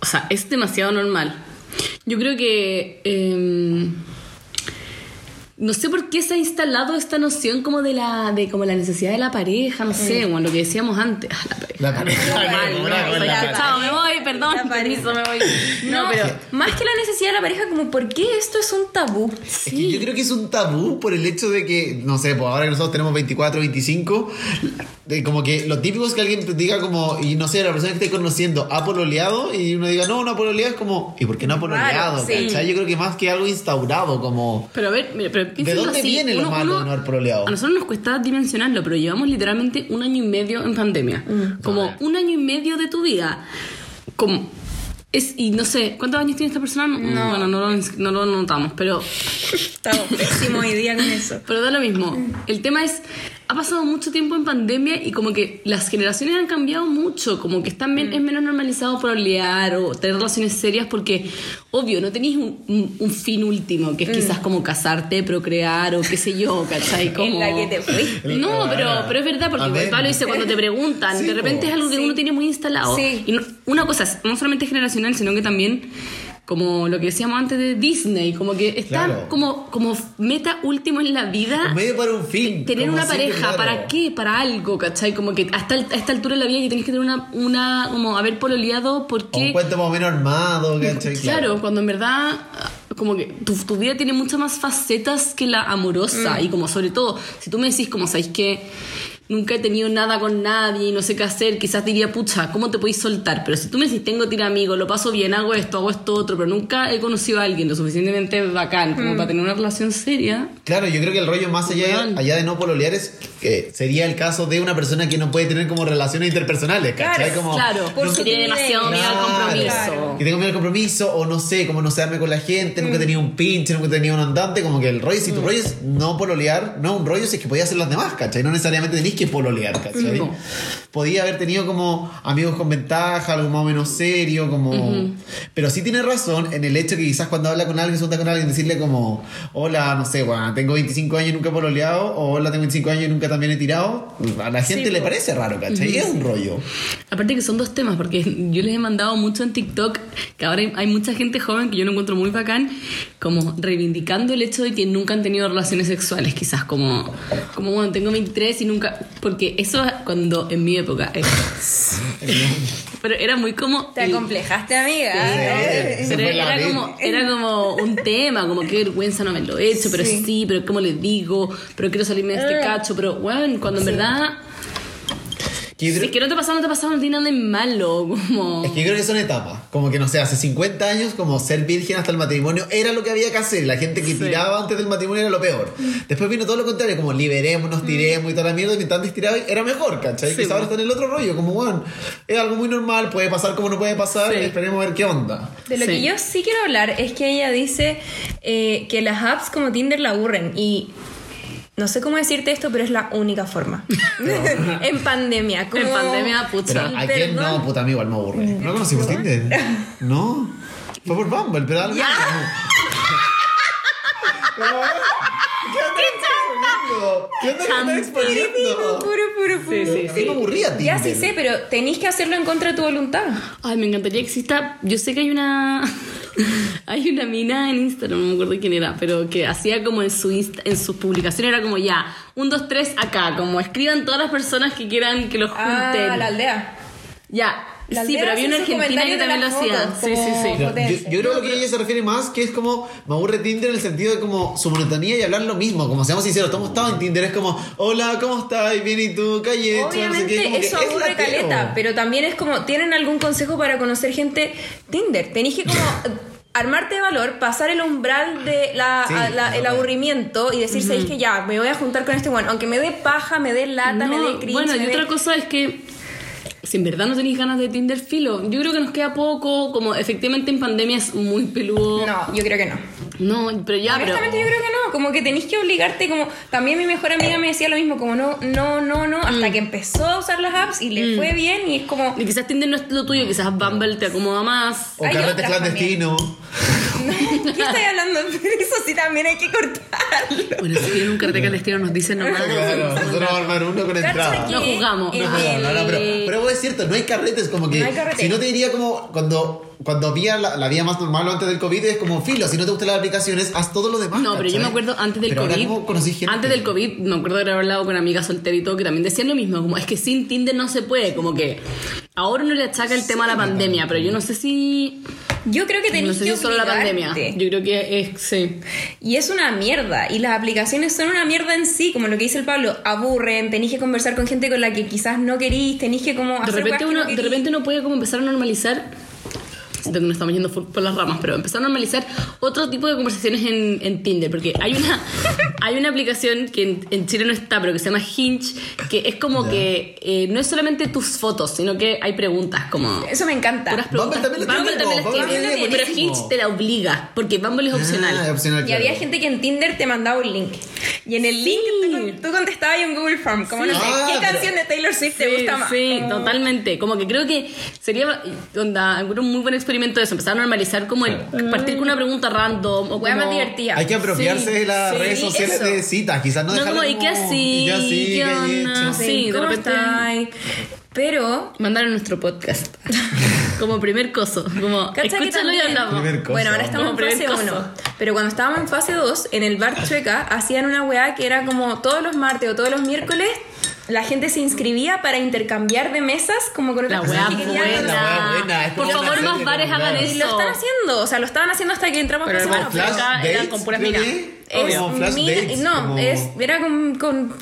Speaker 2: O sea, es demasiado normal. Yo creo que. eh, no sé por qué se ha instalado esta noción como de la de como la necesidad de la pareja, no sé, bueno, lo que decíamos antes. Ah, la pareja.
Speaker 3: La pareja. <laughs>
Speaker 2: Mal,
Speaker 3: no,
Speaker 2: no,
Speaker 3: la
Speaker 2: soy
Speaker 3: pareja.
Speaker 2: que, chao, me voy, perdón, permiso, me voy.
Speaker 4: No,
Speaker 2: No, pero.
Speaker 4: más que la necesidad de la pareja, como ¿por qué esto es un tabú?
Speaker 3: Es que yo creo que es un tabú por el hecho de que, no sé, pues ahora que nosotros tenemos 24, 25, de como que lo típico es que alguien te diga como, y no sé, la persona que esté conociendo ha pololeado y uno diga, no, no ha pololeado, es como, ¿y por qué no ha pololeado?
Speaker 4: Raro, sí.
Speaker 3: Yo creo que más que algo instaurado, como...
Speaker 2: Pero a ver, mira, pero
Speaker 3: ¿De dónde
Speaker 2: así,
Speaker 3: viene lo
Speaker 2: uno-
Speaker 3: malo
Speaker 2: uno-
Speaker 3: de no haber pololeado?
Speaker 2: A nosotros nos cuesta dimensionarlo, pero llevamos literalmente un año y medio en pandemia. Como un año y medio de tu vida. Como. Es, y no sé, ¿cuántos años tiene esta persona? No, bueno, no lo, no lo notamos, pero <laughs>
Speaker 4: Estamos pésimos hoy día con eso. <laughs>
Speaker 2: Pero da lo mismo. El tema es, ha pasado mucho tiempo en pandemia y como que las generaciones han cambiado mucho, como que están men- es menos normalizado prolear o tener relaciones serias porque, obvio, no tenéis un, un- un fin último, que es quizás como casarte, procrear o qué sé yo, ¿cachai? <laughs> Como...
Speaker 4: En la que te fuiste.
Speaker 2: No, pero, pero es verdad, porque
Speaker 3: Amén.
Speaker 2: Pablo dice cuando te preguntan,
Speaker 3: Sí,
Speaker 2: de repente es algo que
Speaker 4: Sí.
Speaker 2: uno tiene muy instalado.
Speaker 4: Sí.
Speaker 2: Y no- una cosa es no solamente generacional, sino que también como lo que decíamos antes de Disney, como que está
Speaker 3: Claro.
Speaker 2: como, como meta último en la vida.
Speaker 3: Un medio para un fin.
Speaker 2: Tener una
Speaker 3: siempre,
Speaker 2: pareja,
Speaker 3: claro.
Speaker 2: ¿para qué? Para algo, ¿cachai? Como que hasta el- a esta altura de la vida ya tenés que tener una, una como haber pololeado
Speaker 3: O un
Speaker 2: porque...
Speaker 3: cuento más o menos armado, ¿cachai?
Speaker 2: Claro, cuando en verdad como que tu, tu vida tiene muchas más facetas que la amorosa y como sobre todo, si tú me decís como, ¿sabéis que nunca he tenido nada con nadie y no sé qué hacer? Quizás diría, pucha, ¿cómo te podéis soltar? Pero si tú me decís, tengo tira amigos, lo paso bien, hago esto, hago esto otro, pero nunca he conocido a alguien lo suficientemente bacán como para tener una relación seria.
Speaker 3: Claro, yo creo que el rollo más allá, allá de no pololear es que sería el caso de una persona que no puede tener como relaciones interpersonales, ¿cachai?
Speaker 4: Claro,
Speaker 3: como,
Speaker 2: claro,
Speaker 4: por
Speaker 2: porque tiene demasiado miedo al
Speaker 3: Claro.
Speaker 2: compromiso.
Speaker 3: Que tengo miedo al compromiso, o no sé, como no searme con la gente,
Speaker 2: Mm.
Speaker 3: nunca he tenido un pinche, nunca he tenido un andante, como que el rollo, si tu rollo es no pololear, no un rollo, si es que podía hacer las demás, ¿cachai? No necesariamente tenéis que pololear, ¿cachai?
Speaker 2: No.
Speaker 3: Podía haber tenido como amigos con ventaja, algo más o menos serio, como... Pero sí tiene razón en el hecho que quizás cuando habla con alguien, se junta con alguien, decirle como, hola, no sé, bueno, tengo 25 años y nunca he pololeado, o hola, tengo 25 años y nunca también he tirado, a la gente le parece raro, ¿cachai? Es un rollo.
Speaker 2: Aparte que son dos temas, porque <laughs> yo les he mandado mucho en TikTok, que ahora hay, mucha gente joven que yo lo encuentro muy bacán, como reivindicando el hecho de que nunca han tenido relaciones sexuales, quizás como, como bueno, tengo 23 y nunca, porque eso cuando en mi época, era- <laughs> pero era muy como...
Speaker 4: Te
Speaker 2: el-
Speaker 4: acomplejaste, amiga.
Speaker 3: Sí,
Speaker 2: pero era como, era como un tema, como qué vergüenza no me lo he hecho, pero sí, pero cómo le digo, pero quiero salirme de este cacho, pero bueno, cuando en verdad,
Speaker 3: Que yo
Speaker 2: si
Speaker 3: creo-
Speaker 2: es que no te ha pasado, no te ha pasado, no tiene nada de malo, como...
Speaker 3: Es que yo creo que son etapas. Como que no sé, hace 50 años, como ser virgen hasta el matrimonio era lo que había que hacer. La gente que
Speaker 2: Sí.
Speaker 3: tiraba antes del matrimonio era lo peor. Después vino todo lo contrario, como liberémonos, tiremos y toda la mierda. Y mientras antes tiraba era mejor, ¿cachai?
Speaker 2: Sí,
Speaker 3: que ahora
Speaker 2: bueno.
Speaker 3: está en el otro rollo, como, bueno, es algo muy normal, puede pasar como no puede pasar.
Speaker 2: Sí.
Speaker 3: Esperemos a ver qué onda.
Speaker 4: De lo
Speaker 2: Sí.
Speaker 4: que yo sí quiero hablar es que ella dice eh, que las apps como Tinder la aburren y no sé cómo decirte esto, pero es la única forma. <laughs> en pandemia. Como...
Speaker 2: En pandemia,
Speaker 3: Pero
Speaker 2: pucha.
Speaker 3: ¿a quién no, puta amigo, al me aburre. ¿No conocimos Tinder? <laughs> ¿No? Fue por Bumble, pero algo. Pero, ¿Qué onda exponiendo? ¿Qué exponiendo?
Speaker 4: puro, puro, puro.
Speaker 2: Sí, sí,
Speaker 3: A mí me aburría Tinder.
Speaker 4: Ya sí sé, pero tenéis que hacerlo en contra de tu voluntad.
Speaker 2: Ay, me encantaría que exista. Yo sé que hay una. <laughs> hay una mina en Instagram, no me acuerdo quién era, pero que hacía como en su Insta- en sus publicaciones era como ya, un, dos, tres acá, como escriban todas las personas que quieran que los junten.
Speaker 4: Ah, la aldea.
Speaker 2: Ya.
Speaker 4: La
Speaker 2: sí, pero había una argentina que también lo hacía. Sí, sí, sí.
Speaker 3: Yo,
Speaker 4: Potencia.
Speaker 3: yo creo que ella se refiere más que es como me aburre Tinder en el sentido de como su monotonía y hablar lo mismo. Como seamos sinceros, todos estamos en Tinder. Es como, hola, ¿cómo estás? Bien, ¿y tú? ¿Qué hay hecho? No sé
Speaker 4: Obviamente
Speaker 3: qué, que
Speaker 4: eso
Speaker 3: es
Speaker 4: aburre
Speaker 3: latero.
Speaker 4: caleta, pero también es como, ¿tienen algún consejo para conocer gente Tinder? Tenéis que como <laughs> armarte de valor, pasar el umbral de la,
Speaker 3: Sí,
Speaker 4: a- la- el aburrimiento y decir, "Sabéis que ya, me voy a juntar con este bueno, aunque me dé paja, me dé lata, me dé cringe.
Speaker 2: bueno, y
Speaker 4: dé-
Speaker 2: otra cosa es que si en verdad no tenéis ganas de Tinder filo, yo creo que nos queda poco, como efectivamente en pandemia es muy peludo.
Speaker 4: No, yo creo que no.
Speaker 2: No, pero ya, pero...
Speaker 4: Honestamente yo creo que no, como que tenéis que obligarte, como también mi mejor amiga me decía lo mismo, como no, no, no, no, hasta
Speaker 2: Mm.
Speaker 4: que empezó a usar las apps y le fue bien y es como,
Speaker 2: Y quizás Tinder no es lo tuyo, quizás Bumble te acomoda más.
Speaker 3: O carrete clandestino. <laughs>
Speaker 4: ¿qué estoy hablando? Pero eso sí también hay que cortarlo.
Speaker 2: Bueno, si tienen un carrete clandestino nos dicen nomás.
Speaker 3: Claro, nosotros vamos a armar uno con entrada.
Speaker 2: No jugamos.
Speaker 3: No, no, no, pero, pero es cierto, no hay carretes como que.
Speaker 4: No hay carrete.
Speaker 3: Si no te diría como cuando, cuando había la, la vida más normal o antes del COVID, es como filo. Si no te gustan las aplicaciones, haz todo lo demás.
Speaker 2: No, pero yo
Speaker 3: ¿cachai?
Speaker 2: me acuerdo antes del
Speaker 3: Pero ahora
Speaker 2: COVID.
Speaker 3: como conocí gente.
Speaker 2: Antes del COVID, me acuerdo de haber hablado con amigas solteras y todo, que también decían lo mismo. Como es que sin Tinder no se puede. Como que ahora uno le achaca el tema a la pandemia, pero yo no sé si.
Speaker 4: Yo creo que
Speaker 2: No
Speaker 4: tenéis
Speaker 2: sé
Speaker 4: que
Speaker 2: si es solo la pandemia. Yo creo que es. Sí.
Speaker 4: Y es una mierda. Y las aplicaciones son una mierda en sí, como lo que dice el Pablo. Aburren, tenéis que conversar con gente con la que quizás no querís, tenéis que como
Speaker 2: De repente,
Speaker 4: que
Speaker 2: uno,
Speaker 4: no
Speaker 2: de repente uno puede como empezar a normalizar siento que nos estamos yendo full por las ramas, pero empezar a normalizar otro tipo de conversaciones en, en Tinder, porque hay una, <laughs> hay una aplicación que en, en Chile no está, pero que se llama Hinge, que es como que eh, no es solamente tus fotos, sino que hay preguntas como...
Speaker 4: Eso me encanta.
Speaker 2: Puras preguntas.
Speaker 3: Bumble también lo
Speaker 2: Bumble
Speaker 3: tiene,
Speaker 2: también
Speaker 3: Bumble
Speaker 2: tiene,
Speaker 3: es
Speaker 2: pero. Hinge te la obliga, porque Bumble es opcional.
Speaker 3: Ah, es opcional,
Speaker 4: Y
Speaker 3: claro.
Speaker 4: había gente que en Tinder te mandaba un link. Y en el link tú, con- tú contestabas en Google Form. Como no sé,
Speaker 3: Ah,
Speaker 4: ¿qué
Speaker 3: pero-
Speaker 4: canción de Taylor Swift te
Speaker 2: Sí,
Speaker 4: gusta más?
Speaker 2: Sí,
Speaker 4: Como-
Speaker 2: totalmente. Como que creo que sería onda, un muy buen experimento eso, empezar a normalizar como el partir con una pregunta random o como
Speaker 4: más divertida.
Speaker 3: Hay que apropiarse
Speaker 2: Sí,
Speaker 3: de las
Speaker 2: sí,
Speaker 3: redes sociales
Speaker 4: eso.
Speaker 3: de citas, quizás no
Speaker 2: No,
Speaker 3: dejarlo
Speaker 2: como, ¿y qué
Speaker 3: como-
Speaker 2: así?
Speaker 3: ¿Y qué así?
Speaker 2: ¿Qué
Speaker 3: ¿Qué hecho?
Speaker 2: Sí, de
Speaker 4: ¿cómo
Speaker 2: repente-?
Speaker 4: Pero
Speaker 2: Mandar a nuestro podcast. <laughs> como primer coso. Como,
Speaker 4: ¿Cachai que
Speaker 2: escúchalo y hablamos.
Speaker 4: Bueno, ahora estamos en fase
Speaker 2: primer
Speaker 4: 1.
Speaker 2: coso.
Speaker 4: Pero cuando estábamos en fase 2, en el bar Chueca hacían una weá que era como todos los martes o todos los miércoles. La gente se inscribía para intercambiar de mesas como con
Speaker 2: La
Speaker 4: otras
Speaker 2: weá
Speaker 4: personas que querían
Speaker 3: buena, la weá buena, es
Speaker 2: Por favor, más bares hagan eso.
Speaker 4: Y lo están haciendo, o sea, lo estaban haciendo hasta que entramos
Speaker 2: Pero
Speaker 4: a
Speaker 2: el
Speaker 4: fase
Speaker 2: Como
Speaker 3: Flash
Speaker 2: acá eran con puras minas.
Speaker 3: que-
Speaker 4: Es mina- no,
Speaker 3: como-
Speaker 4: es, era con, con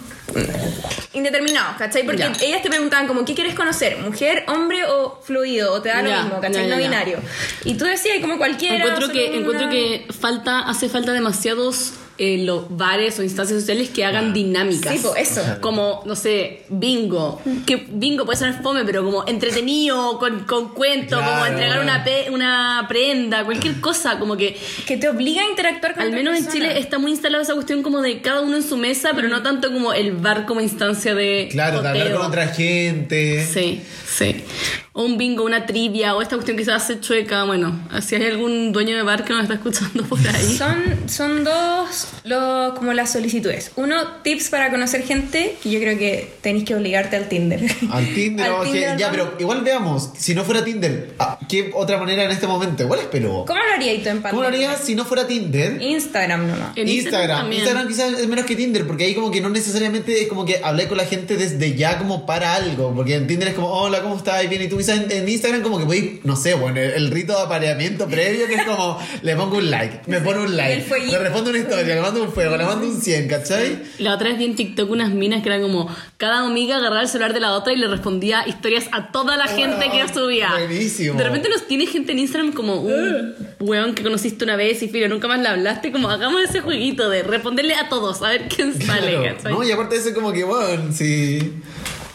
Speaker 4: indeterminado, ¿cachai? Porque ellas te preguntaban como, ¿qué quieres conocer? ¿Mujer, hombre o fluido? O te da lo mismo, ¿cachai? no binario. Y tú decías como cualquiera.
Speaker 2: Encuentro que,
Speaker 4: una-
Speaker 2: encuentro que falta, hace falta demasiados eh, los bares o instancias sociales que hagan dinámicas.
Speaker 4: Sí, eso.
Speaker 2: Como, no sé, bingo. Que bingo puede ser fome, pero como entretenido, con, con cuento, como entregar una, pe- una prenda, cualquier cosa, como que
Speaker 4: Que te obliga a interactuar con
Speaker 2: al menos en. Chile está muy instalada esa cuestión como de cada uno en su mesa, pero no tanto como el bar como instancia de
Speaker 3: Claro, de hablar con otra gente.
Speaker 2: Sí, sí. O un bingo, una trivia, o esta cuestión que se hace chueca. Bueno, si hay algún dueño de bar que nos está escuchando por ahí.
Speaker 4: Son, son dos lo- como las solicitudes. Uno, tips para conocer gente, que yo creo que tenéis que obligarte al Tinder. <laughs>
Speaker 3: Al Tinder,
Speaker 4: Al
Speaker 3: o que-
Speaker 4: Tinder,
Speaker 3: ya,
Speaker 4: ¿no?
Speaker 3: pero igual veamos, si no fuera Tinder, ah, ¿qué otra manera en este momento? Igual es peludo.
Speaker 4: ¿Cómo lo harías tú en pandemia?
Speaker 3: ¿Cómo lo harías si no fuera Tinder?
Speaker 4: Instagram nomás.
Speaker 3: Instagram,
Speaker 2: también.
Speaker 3: Instagram quizás es menos que Tinder, porque ahí como que no necesariamente es como que hablé con la gente desde ya como para algo, porque en Tinder es como, hola, ¿cómo estás? Bien, y tú quizás en, en Instagram como que podéis, no sé, bueno, el, el rito de apareamiento previo que es como, le pongo un like, me pone un like, le respondo una historia, le mando un fuego, le mando un 100, ¿cachai?
Speaker 2: La otra vez vi en TikTok unas minas que eran como cada amiga agarraba el celular de la otra y le respondía historias a toda la gente que subía.
Speaker 3: buenísimo.
Speaker 2: De repente nos tiene gente en Instagram como un weón que conociste una vez y filo, nunca más le hablaste, como hagamos ese jueguito de responderle a todos, a ver quién sale.
Speaker 3: Claro,
Speaker 2: ¿cachai?
Speaker 3: ¿no? Y aparte de eso como que, bueno, sí.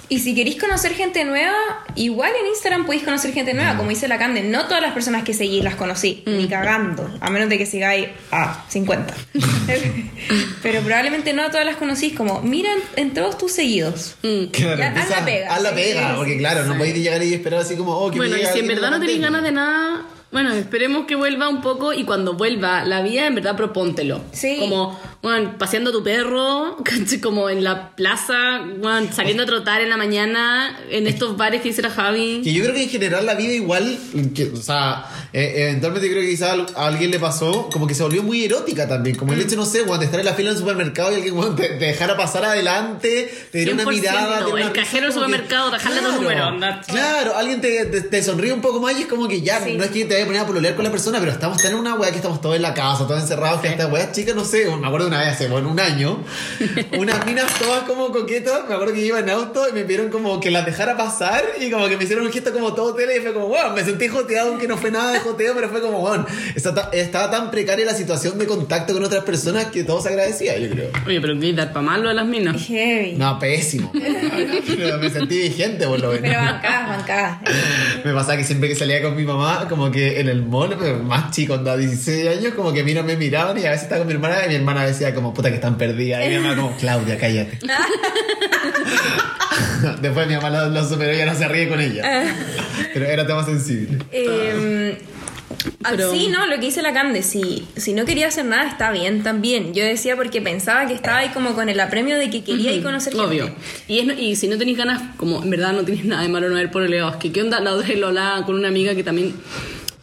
Speaker 4: Y si queréis conocer gente nueva, igual en Instagram podéis conocer gente nueva, como dice la Cande. No todas las personas que seguís las conocí, ni cagando, a menos de que sigáis a 50. <laughs> Pero probablemente no todas las conocís, como miran en todos tus seguidos.
Speaker 2: Mm.
Speaker 3: Claro,
Speaker 4: Ya, haz la pega,
Speaker 3: Haz la pega,
Speaker 4: sí,
Speaker 3: porque claro, no podéis llegar y esperar así como, oh, que me
Speaker 2: Bueno, y si en verdad no tenéis ganas de nada, bueno, esperemos que vuelva un poco y cuando vuelva la vida, en verdad propóntelo.
Speaker 4: Sí.
Speaker 2: Como, bueno, paseando a tu perro, <laughs> como en la plaza, bueno, saliendo a trotar en la mañana, en estos bares que dice la Javi.
Speaker 3: Que yo creo que en general la vida igual, que, o sea, eh, eventualmente creo que quizás a alguien le pasó, como que se volvió muy erótica también, como el
Speaker 2: Mm.
Speaker 3: hecho, no sé, cuando estar en la fila del supermercado y alguien bueno, te, te dejara pasar adelante, te diera una
Speaker 2: 100%,
Speaker 3: mirada. te diera
Speaker 2: el
Speaker 3: una
Speaker 2: cajero del
Speaker 3: como que-
Speaker 2: supermercado, dejarle tu número, anda.
Speaker 3: Claro, alguien te, te, te sonríe un poco más y es como que ya,
Speaker 4: Sí.
Speaker 3: no es que te vaya a poner a pololear con la persona, pero estamos tan en una weá que estamos todos en la casa, todos encerrados, que esta weá chica, no sé, me acuerdo una vez hace, bueno, un año, <laughs> unas minas todas como coquetas, me acuerdo que iba en auto y me pidieron como que las dejara pasar y como que me hicieron un gesto como todo tele y fue como, wow, me sentí joteado, aunque no fue nada de joteo, pero fue como, bueno, estaba, estaba tan precaria la situación de contacto con otras personas que todo se agradecía, yo creo.
Speaker 2: Oye, pero ¿qué dar para malo de las minas?
Speaker 4: Heavy.
Speaker 3: No, pésimo. <laughs> Pero me sentí vigente por lo menos.
Speaker 4: Pero bancadas, bancadas. <laughs>
Speaker 3: Me pasaba que siempre que salía con mi mamá, como que en el mall, pero más chico, andaba 16 años, como que a mí no me miraban y a veces estaba con mi hermana y mi hermana decía como, puta que están perdidas. Y mi mamá como, Claudia, cállate. <laughs> Después mi mamá lo, lo superó y ya no se ríe con ella. Pero era tema sensible.
Speaker 4: Eh,
Speaker 2: Pero-
Speaker 4: Sí, no, lo que dice la Cande, si, si no quería hacer nada está bien también. Yo decía porque pensaba que estaba ahí como con el apremio de que quería ir conocer gente.
Speaker 2: Obvio. Y, es, y si no tenéis ganas, como en verdad no tenéis nada de malo no haber pololeado. Es que qué onda, la otra vez lo hablaba con una amiga que también...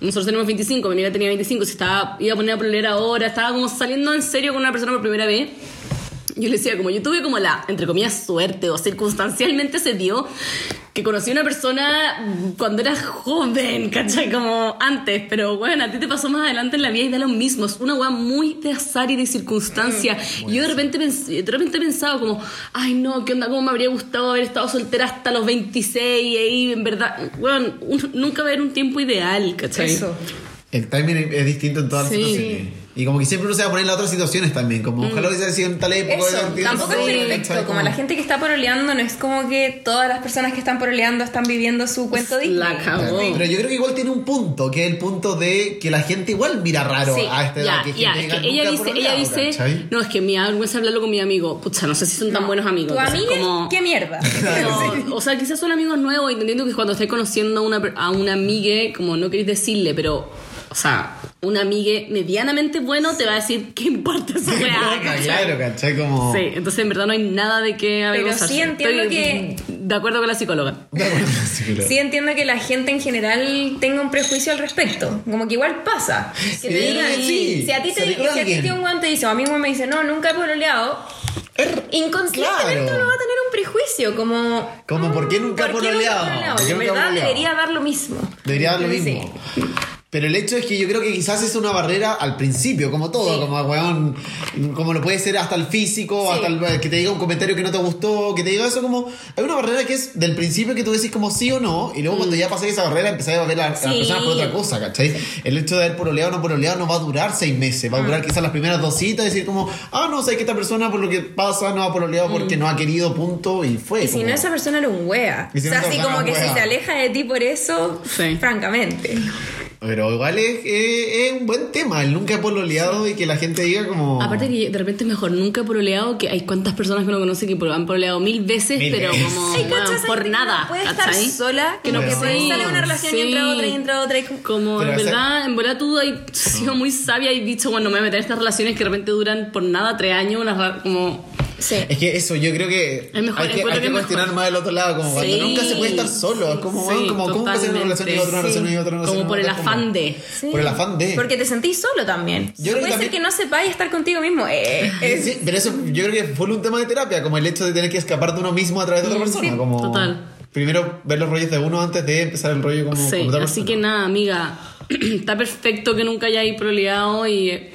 Speaker 2: Nosotros tenemos 25, mi amiga tenía 25, se estaba, iba a poner a pololear ahora, estaba como saliendo en serio con una persona por primera vez. Yo le decía, como yo tuve como la, entre comillas, suerte o circunstancialmente se dio que conocí a una persona cuando era joven, ¿cachai? Como antes, pero bueno, a ti te pasó más adelante en la vida y da lo mismo. Es una weá muy de azar y de circunstancia. y yo de repente, pens- de repente he pensado como, ay no, ¿qué onda? ¿Cómo me habría gustado haber estado soltera hasta los 26 y ahí, en verdad, bueno, un- nunca va a haber un tiempo ideal, ¿cachai?
Speaker 4: Eso.
Speaker 3: El timing es distinto en todas las
Speaker 2: Sí.
Speaker 3: situaciones. Y como que siempre uno se va a poner en las otras situaciones también. Como ojalá hubiese sido en tal época.
Speaker 4: Eso, tampoco es perfecto.
Speaker 3: ¿cachai?
Speaker 4: Como la gente que está poroleando, no es como que todas las personas que están poroleando están viviendo su cuento Disney.
Speaker 2: La cagó.
Speaker 3: Pero yo creo que igual tiene un punto, que es el punto de que la gente igual mira raro
Speaker 4: Sí,
Speaker 3: a edad.
Speaker 2: Ya,
Speaker 3: que gente
Speaker 2: es que ella
Speaker 3: "Nunca
Speaker 2: dice,
Speaker 3: pololeado",
Speaker 2: ella dice,
Speaker 3: ¿cachai?
Speaker 2: no, es que me da vergüenza hablarlo con mi amigo. Pucha, no sé si son tan buenos amigos.
Speaker 4: Tu
Speaker 2: o sea,
Speaker 4: amiga,
Speaker 2: como-
Speaker 4: ¿qué mierda? <laughs>
Speaker 2: No, <laughs> o sea, quizás son amigos nuevos, entendiendo que cuando estés conociendo a una, per- a una amiga, como no queréis decirle, pero, o sea, una amiga medianamente bueno te va a decir qué importa esa weá.
Speaker 3: Puta,
Speaker 2: ¿cachai? <laughs>
Speaker 3: Claro, ¿cachai? Como...
Speaker 2: Sí, entonces en verdad no hay nada de qué avergonzarse.
Speaker 4: sí entiendo
Speaker 2: Estoy
Speaker 4: que-
Speaker 2: De acuerdo con la psicóloga.
Speaker 3: De acuerdo, sí, claro.
Speaker 4: Sí entiendo que la gente en general tenga un prejuicio al respecto. Como que igual pasa. Que te
Speaker 3: Sí,
Speaker 4: digan,
Speaker 3: sí.
Speaker 4: si a ti te
Speaker 3: con
Speaker 4: si a ti te un guante dice, o a mí un guante me dice, no, nunca he pololeado, inconscientemente
Speaker 3: claro.
Speaker 4: uno va a tener un prejuicio, como...
Speaker 3: Como, ¿por qué nunca he
Speaker 4: ¿por qué
Speaker 3: pololeado?
Speaker 4: pololeado?
Speaker 3: ¿Por qué
Speaker 4: En verdad
Speaker 3: pololeado?
Speaker 4: debería dar lo mismo.
Speaker 3: Debería dar lo
Speaker 4: Sí.
Speaker 3: Pero el hecho es que yo creo que quizás es una barrera al principio, como todo,
Speaker 4: Sí.
Speaker 3: como weón, como lo puede ser hasta el físico,
Speaker 4: Sí.
Speaker 3: hasta el, que te diga un comentario que no te gustó, que te diga eso, como hay una barrera que es del principio que tú decís como sí o no, y luego cuando ya pasé esa barrera empezás a ver a, a las
Speaker 4: Mm. Sí.
Speaker 3: personas por otra cosa, ¿cachai? El hecho de haber pololeado o no pololeado no va a durar seis meses, va a
Speaker 4: Mm.
Speaker 3: durar quizás las primeras dos citas, decir como, ah, no, sé que esta persona por lo que pasa no ha pololeado porque no ha querido, punto, y fue.
Speaker 4: Mm. Y si
Speaker 3: como-
Speaker 4: no, esa persona era un wea.
Speaker 3: Si
Speaker 4: o
Speaker 3: no,
Speaker 4: sea,
Speaker 3: esa
Speaker 4: así como que
Speaker 3: un
Speaker 4: si
Speaker 3: wea.
Speaker 4: se aleja de ti por eso,
Speaker 2: Sí.
Speaker 4: francamente.
Speaker 3: Pero igual es, es- es un buen tema, el nunca he pololeado y que la gente diga como...
Speaker 2: Aparte que de repente es mejor nunca he pololeado, que hay cuántas personas que uno conoce que han pololeado mil veces,
Speaker 3: Mil
Speaker 2: pero
Speaker 3: veces.
Speaker 2: como por nada.
Speaker 4: no Puede estar sola, que no que
Speaker 3: sí.
Speaker 4: sale una relación y entra
Speaker 2: Sí.
Speaker 4: otra y entra otra. y como-
Speaker 2: Como
Speaker 3: Pero
Speaker 2: en verdad, en verdad tú has sido muy sabia y dicho, bueno, me voy a meter en estas relaciones que de repente duran por nada tres años, unas ra- como...
Speaker 4: Sí.
Speaker 3: Es que eso, yo creo que
Speaker 2: Es mejor,
Speaker 3: hay que, hay
Speaker 2: que
Speaker 3: que
Speaker 2: es
Speaker 3: cuestionar
Speaker 2: mejor.
Speaker 3: más del otro lado, como cuando
Speaker 2: Sí.
Speaker 3: nunca se puede estar solo, es como,
Speaker 2: Sí,
Speaker 3: como ¿cómo puede ser una relación y otra relación y otra relación?
Speaker 2: Como por el
Speaker 3: como-
Speaker 2: afán de...
Speaker 3: Por el afán de...
Speaker 4: Porque te sentís solo también.
Speaker 3: Yo creo que
Speaker 4: Puede ser
Speaker 3: también-
Speaker 4: que no sepáis estar contigo mismo. Eh, <laughs> es-
Speaker 3: Sí, pero eso yo creo que fue un tema de terapia, como el hecho de tener que escapar de uno mismo a través de otra persona. como
Speaker 2: total.
Speaker 3: Primero ver los rollos de uno antes de empezar el rollo como con otra
Speaker 2: así
Speaker 3: persona.
Speaker 2: que nada, amiga, <clears throat> está perfecto que nunca hayáis proleado y...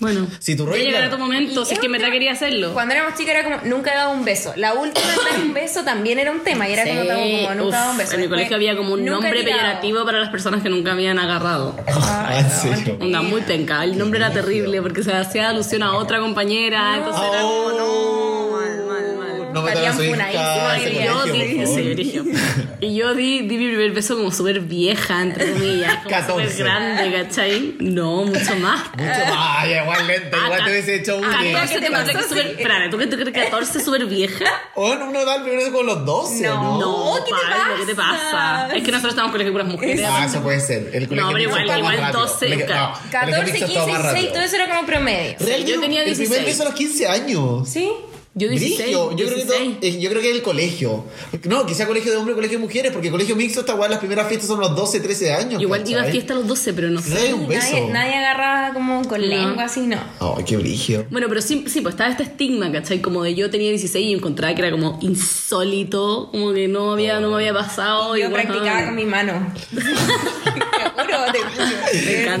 Speaker 2: Bueno,
Speaker 3: Si tu rollo-
Speaker 2: llegará tu momento, si es que en verdad quería hacerlo.
Speaker 4: Cuando éramos chicas era como, nunca he dado un beso. La última dar un beso también era un tema y era como, como, nunca he
Speaker 2: Uf,
Speaker 4: dado un beso.
Speaker 2: En mi colegio había como un nombre peyorativo para las personas que nunca habían agarrado. <laughs>
Speaker 3: Ah, ¿en serio?
Speaker 2: Onda, muy penca. El nombre era terrible porque se hacía alusión a otra compañera. Entonces era como, no, mal.
Speaker 3: No
Speaker 4: Estarían funadísimas día.
Speaker 2: Yo di, sí, y yo di, di mi primer beso como súper vieja, entre comillas, como
Speaker 3: 14.
Speaker 2: súper grande, ¿cachai? No, mucho más.
Speaker 3: Mucho más, <laughs> igual lento,
Speaker 2: Ah,
Speaker 3: igual
Speaker 2: ca-
Speaker 3: te hubiese hecho un...
Speaker 2: 14
Speaker 4: ¿Qué te pasó?
Speaker 2: súper... Espérate, ¿tú crees que 14 es súper vieja?
Speaker 3: Bueno, uno da el primero con los 12, ¿o ¿no?
Speaker 2: No,
Speaker 4: ¿qué te
Speaker 2: Pablo, ¿qué te
Speaker 4: pasa?
Speaker 2: pasa? Es que nosotros estamos con de puras mujeres.
Speaker 3: Ah, eso puede ser. El colegio
Speaker 2: No, pero igual- igual
Speaker 3: rápido.
Speaker 2: 12,
Speaker 3: Colegio-
Speaker 2: ca-
Speaker 3: no, colegio
Speaker 4: 14,
Speaker 3: mixto
Speaker 4: 15,
Speaker 3: es todo más
Speaker 4: 16,
Speaker 3: rápido.
Speaker 4: todo eso era como promedio.
Speaker 2: Yo tenía
Speaker 3: El primer
Speaker 2: 16.
Speaker 3: beso a los 15 años.
Speaker 4: ¿Sí?
Speaker 2: Yo 16,
Speaker 3: Brigio. Yo, creo que todo-
Speaker 2: 16.
Speaker 3: eh, yo creo que el colegio. No, quizá colegio de hombres, colegio de mujeres, porque colegio mixto, esta weá, las primeras fiestas son los 12, 13 años.
Speaker 2: Igual
Speaker 3: ¿cachai?
Speaker 2: iba a fiesta a los 12, pero no sé.
Speaker 3: Nadie un beso.
Speaker 4: Nadie, nadie agarra como con
Speaker 2: No.
Speaker 4: lengua así, no.
Speaker 3: Ay, qué brigio.
Speaker 2: Bueno, pero sí, sí, pues estaba este estigma, ¿cachai? Como de yo tenía 16 y encontraba que era como insólito, como que no había, no me había pasado.
Speaker 4: Yo practicaba con mi mano. <laughs> te juro, te juro.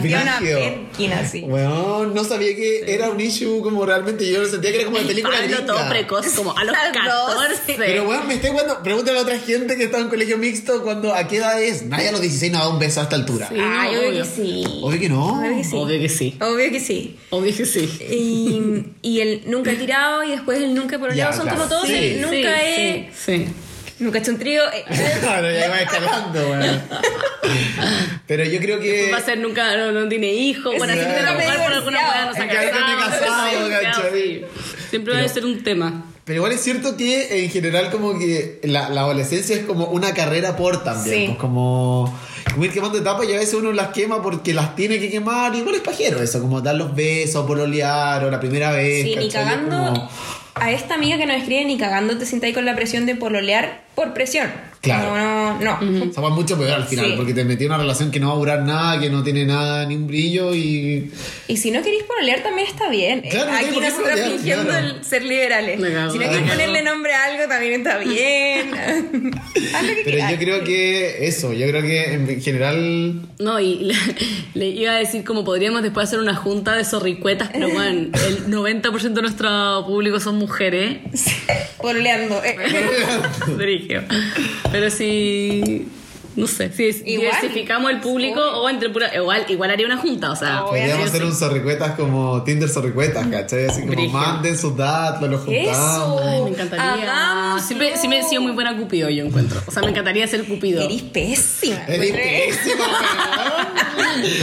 Speaker 4: Me una perkin así.
Speaker 3: Bueno, no sabía que era un issue como realmente. Yo sentía que era como de película
Speaker 2: Todo precoz, como a los
Speaker 4: A los
Speaker 2: 14.
Speaker 3: Pero bueno, me estoy jugando. Pregúntale a otra gente que estaba en colegio mixto cuando a qué edad es. Nadie a los 16 no da un beso a esta altura.
Speaker 2: Sí,
Speaker 4: Ah,
Speaker 2: no,
Speaker 4: yo creo
Speaker 2: obvio.
Speaker 4: que sí.
Speaker 3: Obvio que no.
Speaker 4: Obvio que sí.
Speaker 2: Obvio que sí.
Speaker 4: Obvio que sí.
Speaker 2: Obvio que sí.
Speaker 4: Y, y el nunca he tirado y después el nunca he
Speaker 3: Ya,
Speaker 4: son
Speaker 3: claro.
Speaker 4: como todos
Speaker 3: Sí,
Speaker 4: el
Speaker 2: Sí,
Speaker 4: nunca he
Speaker 2: Sí, sí.
Speaker 4: nunca he hecho un trío eh, <laughs>
Speaker 3: Claro, ya iba escalando, weón. Pero yo creo que.
Speaker 2: Va a ser nunca, no, no tiene hijos. Bueno,
Speaker 3: Sí.
Speaker 2: siempre va a
Speaker 4: Nunca me he
Speaker 2: jugar por alguna weá, no se ha
Speaker 3: que
Speaker 2: casado,
Speaker 3: casado,
Speaker 2: sí,
Speaker 3: ¿cachai?
Speaker 2: sí. Siempre va a ser un tema.
Speaker 3: Pero igual es cierto que en general como que la, la adolescencia es como una carrera por también.
Speaker 4: Sí.
Speaker 3: Pues como, como ir quemando etapas y a veces uno las quema porque las tiene que quemar. Igual es pajero eso, como dar los besos, pololear o la primera vez.
Speaker 4: sí, ni cagando
Speaker 3: Como-
Speaker 4: a esta amiga que nos escribe ni cagando te sientas ahí con la presión de pololear por presión
Speaker 3: Claro.
Speaker 4: No, no, no.
Speaker 3: O sea, va mucho peor al final,
Speaker 4: Sí.
Speaker 3: porque te metí en una relación que no va a durar nada, que no tiene nada, ni un brillo y.
Speaker 4: Y si no queréis pololear también está bien.
Speaker 3: Claro, no
Speaker 4: Aquí
Speaker 3: qué
Speaker 4: nosotros fingiendo
Speaker 3: claro.
Speaker 4: el ser liberales. Si no queréis ponerle nombre a algo también está bien. <laughs> Haz lo que
Speaker 3: Pero
Speaker 4: quieras.
Speaker 3: yo creo que eso, yo creo que en general.
Speaker 2: No, y le, <laughs> le iba a decir como podríamos después hacer una junta de zorricuetas, pero bueno, el 90% de nuestro público son mujeres.
Speaker 4: Pololeando. eh.
Speaker 2: Dirigio. <laughs> Pero si. No sé, si
Speaker 4: Igual.
Speaker 2: diversificamos el público o entre pura. Igual, igual haría una junta, o sea.
Speaker 3: Podríamos
Speaker 2: sí,
Speaker 3: hacer un zorricuetas como Tinder zorricuetas, ¿cachai? Así como
Speaker 2: Brigio.
Speaker 3: manden sus datos, los juntamos.
Speaker 2: Ay, me encantaría.
Speaker 4: Hagamos.
Speaker 2: Siempre, siempre he sido muy buena Cupido, yo encuentro. O sea, me encantaría ser Cupido.
Speaker 4: Eres pésima.
Speaker 3: Eres pésima. <laughs>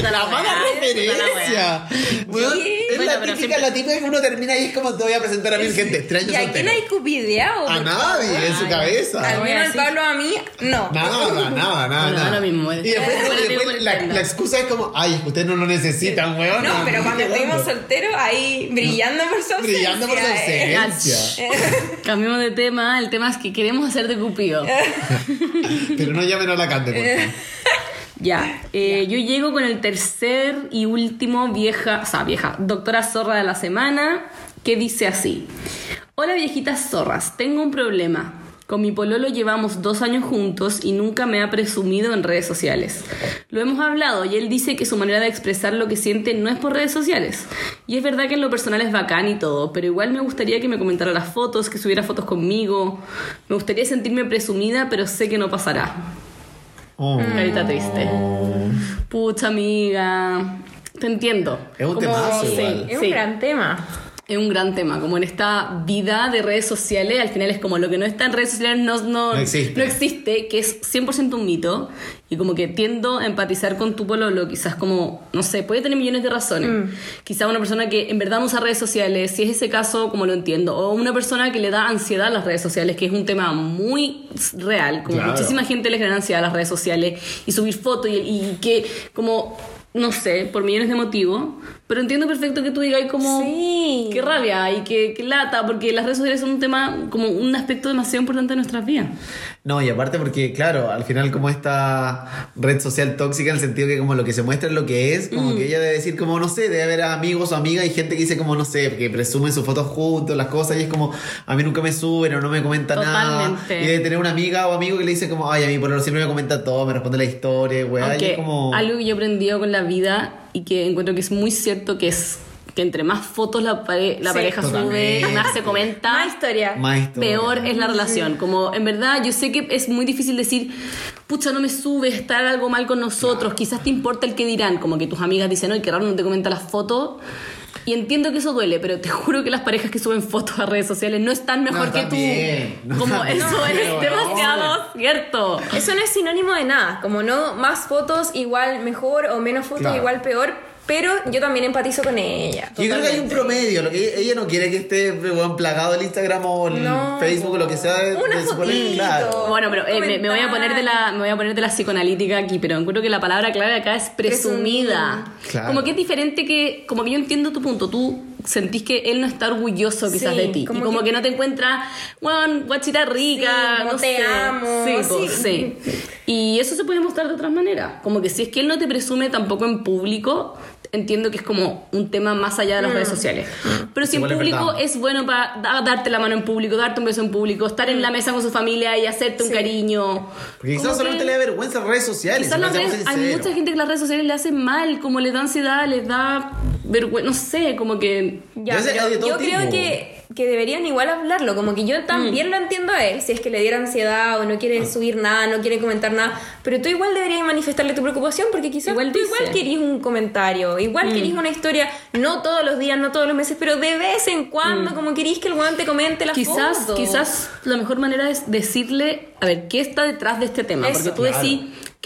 Speaker 3: La mala referencia. Weón, es
Speaker 2: Bueno,
Speaker 3: la típica,
Speaker 2: siempre-
Speaker 3: la típica que uno termina y es como te voy a presentar a mil gente. Años
Speaker 4: ¿Y a quién hay cupideado?
Speaker 3: A nadie,
Speaker 4: favor?
Speaker 3: en su cabeza.
Speaker 4: Al menos Pablo a mí, no.
Speaker 3: Nada, nada, nada. <laughs>
Speaker 2: Bueno,
Speaker 3: nada.
Speaker 2: da lo mismo,
Speaker 3: Y
Speaker 2: es-
Speaker 3: después,
Speaker 2: bueno
Speaker 3: después la, la excusa es como, ay, ustedes no lo necesitan, weón.
Speaker 4: No, pero cuando estuvimos solteros, ahí brillando por su ausencia.
Speaker 3: Brillando por su
Speaker 4: eh.
Speaker 3: ausencia. <laughs>
Speaker 2: Cambiemos de tema. El tema es que queremos hacer de Cupido. <laughs>
Speaker 3: Pero no llamen a la cante, por favor.
Speaker 2: Ya, eh, yo llego con el tercer y último vieja, o sea, vieja, doctora zorra de la semana, que dice así. Hola viejitas zorras, tengo un problema. Con mi pololo llevamos dos años juntos y nunca me ha presumido en redes sociales. Lo hemos hablado y él dice que su manera de expresar lo que siente no es por redes sociales. Y es verdad que en lo personal es bacán y todo, pero igual me gustaría que me comentara las fotos, que subiera fotos conmigo. Me gustaría sentirme presumida, pero sé que no pasará.
Speaker 3: Oh.
Speaker 2: Carita triste. Pucha amiga. Te entiendo.
Speaker 3: Es un
Speaker 2: Como-
Speaker 3: temazo
Speaker 2: sí,
Speaker 3: igual.
Speaker 4: Es
Speaker 2: sí.
Speaker 4: un gran tema.
Speaker 2: Es un gran tema. Como en esta vida de redes sociales, al final es como lo que no está en redes sociales no, no,
Speaker 3: No existe.
Speaker 2: no existe, que es 100% un mito. Y como que tiendo a empatizar con tu pololo, quizás como, no sé, puede tener millones de razones.
Speaker 3: Mm.
Speaker 2: Quizás una persona que en verdad no usa redes sociales, si es ese caso, como lo entiendo. O una persona que le da ansiedad a las redes sociales, que es un tema muy real. Como
Speaker 3: Claro.
Speaker 2: muchísima gente le genera ansiedad a las redes sociales y subir fotos y, y que como no sé, por millones de motivos, pero entiendo perfecto que tú digas como
Speaker 4: Sí.
Speaker 2: qué rabia y qué, qué lata, porque las redes sociales son un tema, como un aspecto demasiado importante de nuestras vidas.
Speaker 3: No, y aparte porque, claro, al final como esta red social tóxica en el sentido que como lo que se muestra es lo que es, como que ella debe decir como, no sé, debe haber amigos o amigas y gente que dice como, no sé, que presumen sus fotos juntos, las cosas, y es como, a mí nunca me suben o no me comentan nada. Y debe tener una amiga o amigo que le dice como, ay, a mí por siempre me comenta todo, me responde la historia, weá, y es como...
Speaker 2: algo que yo he aprendido con la vida y que encuentro que es muy cierto que es que entre más fotos la, pare- la
Speaker 4: Sí,
Speaker 2: pareja sube
Speaker 3: totalmente.
Speaker 2: más se comenta,
Speaker 4: Más historia.
Speaker 3: Más historia.
Speaker 2: peor es la relación. Como en verdad, yo sé que es muy difícil decir, pucha, no me subes, está algo mal con nosotros, quizás te importa el que dirán, como que tus amigas dicen, no, qué raro, no te comenta las fotos. Y entiendo que eso duele, pero te juro que las parejas que suben fotos a redes sociales no están mejor
Speaker 3: No
Speaker 2: que tú.
Speaker 3: bien, no
Speaker 2: como eso
Speaker 3: bien,
Speaker 2: es demasiado cierto.
Speaker 4: Eso no es sinónimo de nada. Como no más fotos igual mejor o menos fotos
Speaker 3: Claro.
Speaker 4: igual peor. Pero yo también empatizo con ella.
Speaker 3: Yo creo que hay un promedio, lo que ella no quiere que esté weón, plagado el Instagram o el
Speaker 4: No.
Speaker 3: Facebook o lo que sea. de-
Speaker 4: Una
Speaker 3: de suponer-
Speaker 4: fotito.
Speaker 3: claro.
Speaker 2: Bueno, pero eh, me, me voy a poner de la me voy a poner de la psicoanalítica aquí, pero encuentro que la palabra clave acá es presumida.
Speaker 3: Claro.
Speaker 2: Como que es diferente que como que yo entiendo tu punto, tú sentís que él no está orgulloso quizás
Speaker 4: Sí,
Speaker 2: de ti
Speaker 4: como
Speaker 2: y como
Speaker 4: que-
Speaker 2: que, no te encuentra, bueno, guachita rica,
Speaker 4: Sí, como
Speaker 2: no
Speaker 4: te
Speaker 2: sé".
Speaker 4: amo,
Speaker 2: Sí,
Speaker 4: sí.
Speaker 2: sí. Y eso se puede mostrar de otras maneras, como que si es que él no te presume tampoco en público, entiendo que es como un tema más allá de las redes sociales. Pero si en
Speaker 3: Igual
Speaker 2: público es bueno para darte la mano en público, darte un beso en público, estar en la mesa con su familia y hacerte un cariño.
Speaker 3: Porque quizás solamente
Speaker 2: que-
Speaker 3: le da vergüenza las redes sociales.
Speaker 2: Quizás redes- hay mucha gente que las redes sociales le hacen mal, como les da ansiedad, les da vergüenza, no sé, como que...
Speaker 4: Ya, yo creo que, que deberían igual hablarlo, como que yo también lo entiendo a él, si es que le diera ansiedad o no quiere subir nada, no quiere comentar nada, pero tú igual deberías manifestarle tu preocupación porque quizás
Speaker 2: Igual
Speaker 4: tú
Speaker 2: dice.
Speaker 4: igual querís un comentario, igual querís una historia, no todos los días, no todos los meses, pero de vez en cuando, como querís que el weón te comente las
Speaker 2: Quizás,
Speaker 4: fotos.
Speaker 2: quizás la mejor manera es decirle, a ver, ¿qué está detrás de este tema?
Speaker 4: Eso,
Speaker 2: Porque tú
Speaker 3: claro.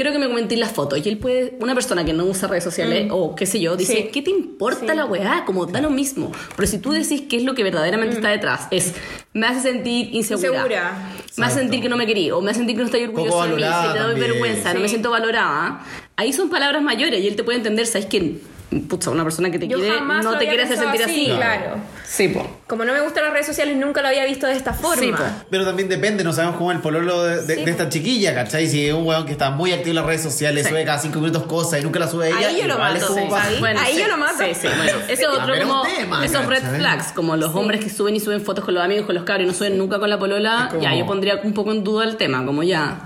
Speaker 2: Quiero que me comentéis las fotos. Y él puede, una persona que no usa redes sociales o qué sé yo, dice,
Speaker 4: Sí.
Speaker 2: ¿qué te importa
Speaker 4: Sí.
Speaker 2: la weá? Como da lo mismo. Pero si tú decís qué es lo que verdaderamente está detrás, es, me hace sentir insegura.
Speaker 4: Insegura.
Speaker 2: Me hace sentir que no me querí, o me hace sentir que no estoy orgulloso de mí, que te doy vergüenza, no me
Speaker 4: Sí.
Speaker 2: siento valorada. Ahí son palabras mayores y él te puede entender, ¿sabes qué? Pucha, una persona que te
Speaker 4: Yo
Speaker 2: quiere
Speaker 4: jamás
Speaker 2: no
Speaker 4: lo
Speaker 2: te
Speaker 4: había
Speaker 2: quiere hacer
Speaker 4: pensado
Speaker 2: sentir así.
Speaker 4: así, claro.
Speaker 2: Sí, po.
Speaker 4: Como no me gustan las redes sociales, nunca lo había visto de esta forma.
Speaker 2: Sí, po.
Speaker 3: Pero también depende, no sabemos cómo es el pololo de, de-
Speaker 4: Sí,
Speaker 3: de esta chiquilla, ¿cachai? Si es un weón que está muy activo en las redes sociales,
Speaker 2: Sí.
Speaker 3: sube cada cinco minutos cosas y nunca la sube ella,
Speaker 4: Ahí yo lo
Speaker 3: igual es
Speaker 4: mato,
Speaker 3: como
Speaker 4: sí. Ahí yo lo mato.
Speaker 2: Sí, sí, bueno. <laughs> Ese es otro como.
Speaker 3: un tema,
Speaker 2: esos red
Speaker 3: ¿cachai?
Speaker 2: flags, como los hombres que suben y suben fotos con los amigos, con los cabros y no suben nunca con la polola.
Speaker 3: Es como-
Speaker 2: Ya, yo pondría un poco en duda el tema, como ya.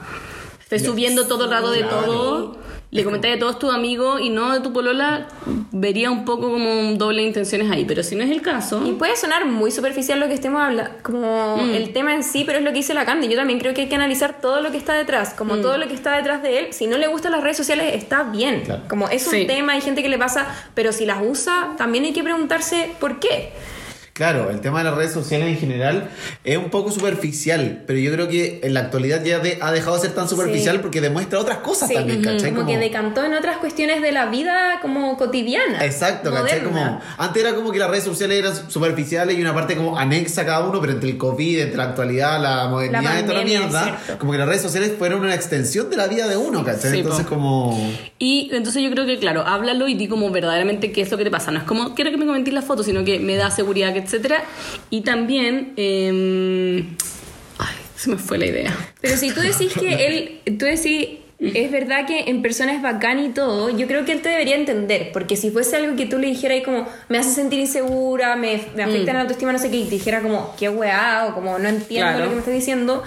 Speaker 2: Estés subiendo todo el rato de
Speaker 3: claro.
Speaker 2: todo. Le comentáis de todos tus amigos y no de tu polola, vería un poco como un doble de intenciones ahí. Pero si no es el caso.
Speaker 4: Y puede sonar muy superficial lo que estemos hablando, como
Speaker 2: Mm.
Speaker 4: el tema en sí, pero es lo que dice la Candy. Yo también creo que hay que analizar todo lo que está detrás,
Speaker 2: Mm.
Speaker 4: como todo lo que está detrás de él. Si no le gustan las redes sociales, está bien.
Speaker 3: Claro.
Speaker 4: Como es un
Speaker 2: Sí.
Speaker 4: tema, hay gente que le pasa, pero si las usa, también hay que preguntarse por qué.
Speaker 3: Claro, el tema de las redes sociales en general es un poco superficial, pero yo creo que en la actualidad ya de- ha dejado de ser tan superficial
Speaker 4: Sí.
Speaker 3: porque demuestra otras cosas
Speaker 4: Sí,
Speaker 3: también, ¿cachai?
Speaker 4: como, que decantó en otras cuestiones de la vida como cotidiana.
Speaker 3: Exacto, ¿cachai?
Speaker 4: moderna.
Speaker 3: Como, antes era como que las redes sociales eran superficiales y una parte como anexa a cada uno, pero entre el COVID, entre la actualidad, la modernidad
Speaker 4: La
Speaker 3: y toda la
Speaker 4: pandemia,
Speaker 3: mierda, como que las redes sociales fueron una extensión de la vida de uno, ¿cachai?
Speaker 2: Sí,
Speaker 3: Entonces
Speaker 2: po.
Speaker 3: como...
Speaker 2: Y entonces yo creo que, claro, háblalo y di como verdaderamente qué es lo que te pasa. No es como, quiero que me comentéis la foto, sino que me da seguridad, que etcétera. Y también, em, ay, se me fue la idea.
Speaker 4: Pero si tú decís que él, tú decís, es verdad que en persona es bacán y todo, yo creo que él te debería entender, porque si fuese algo que tú le dijeras y como, me hace sentir insegura, me, me afecta en la autoestima, no sé qué, y te dijera como, qué weá, o como, no entiendo
Speaker 2: Claro.
Speaker 4: lo que me estás diciendo,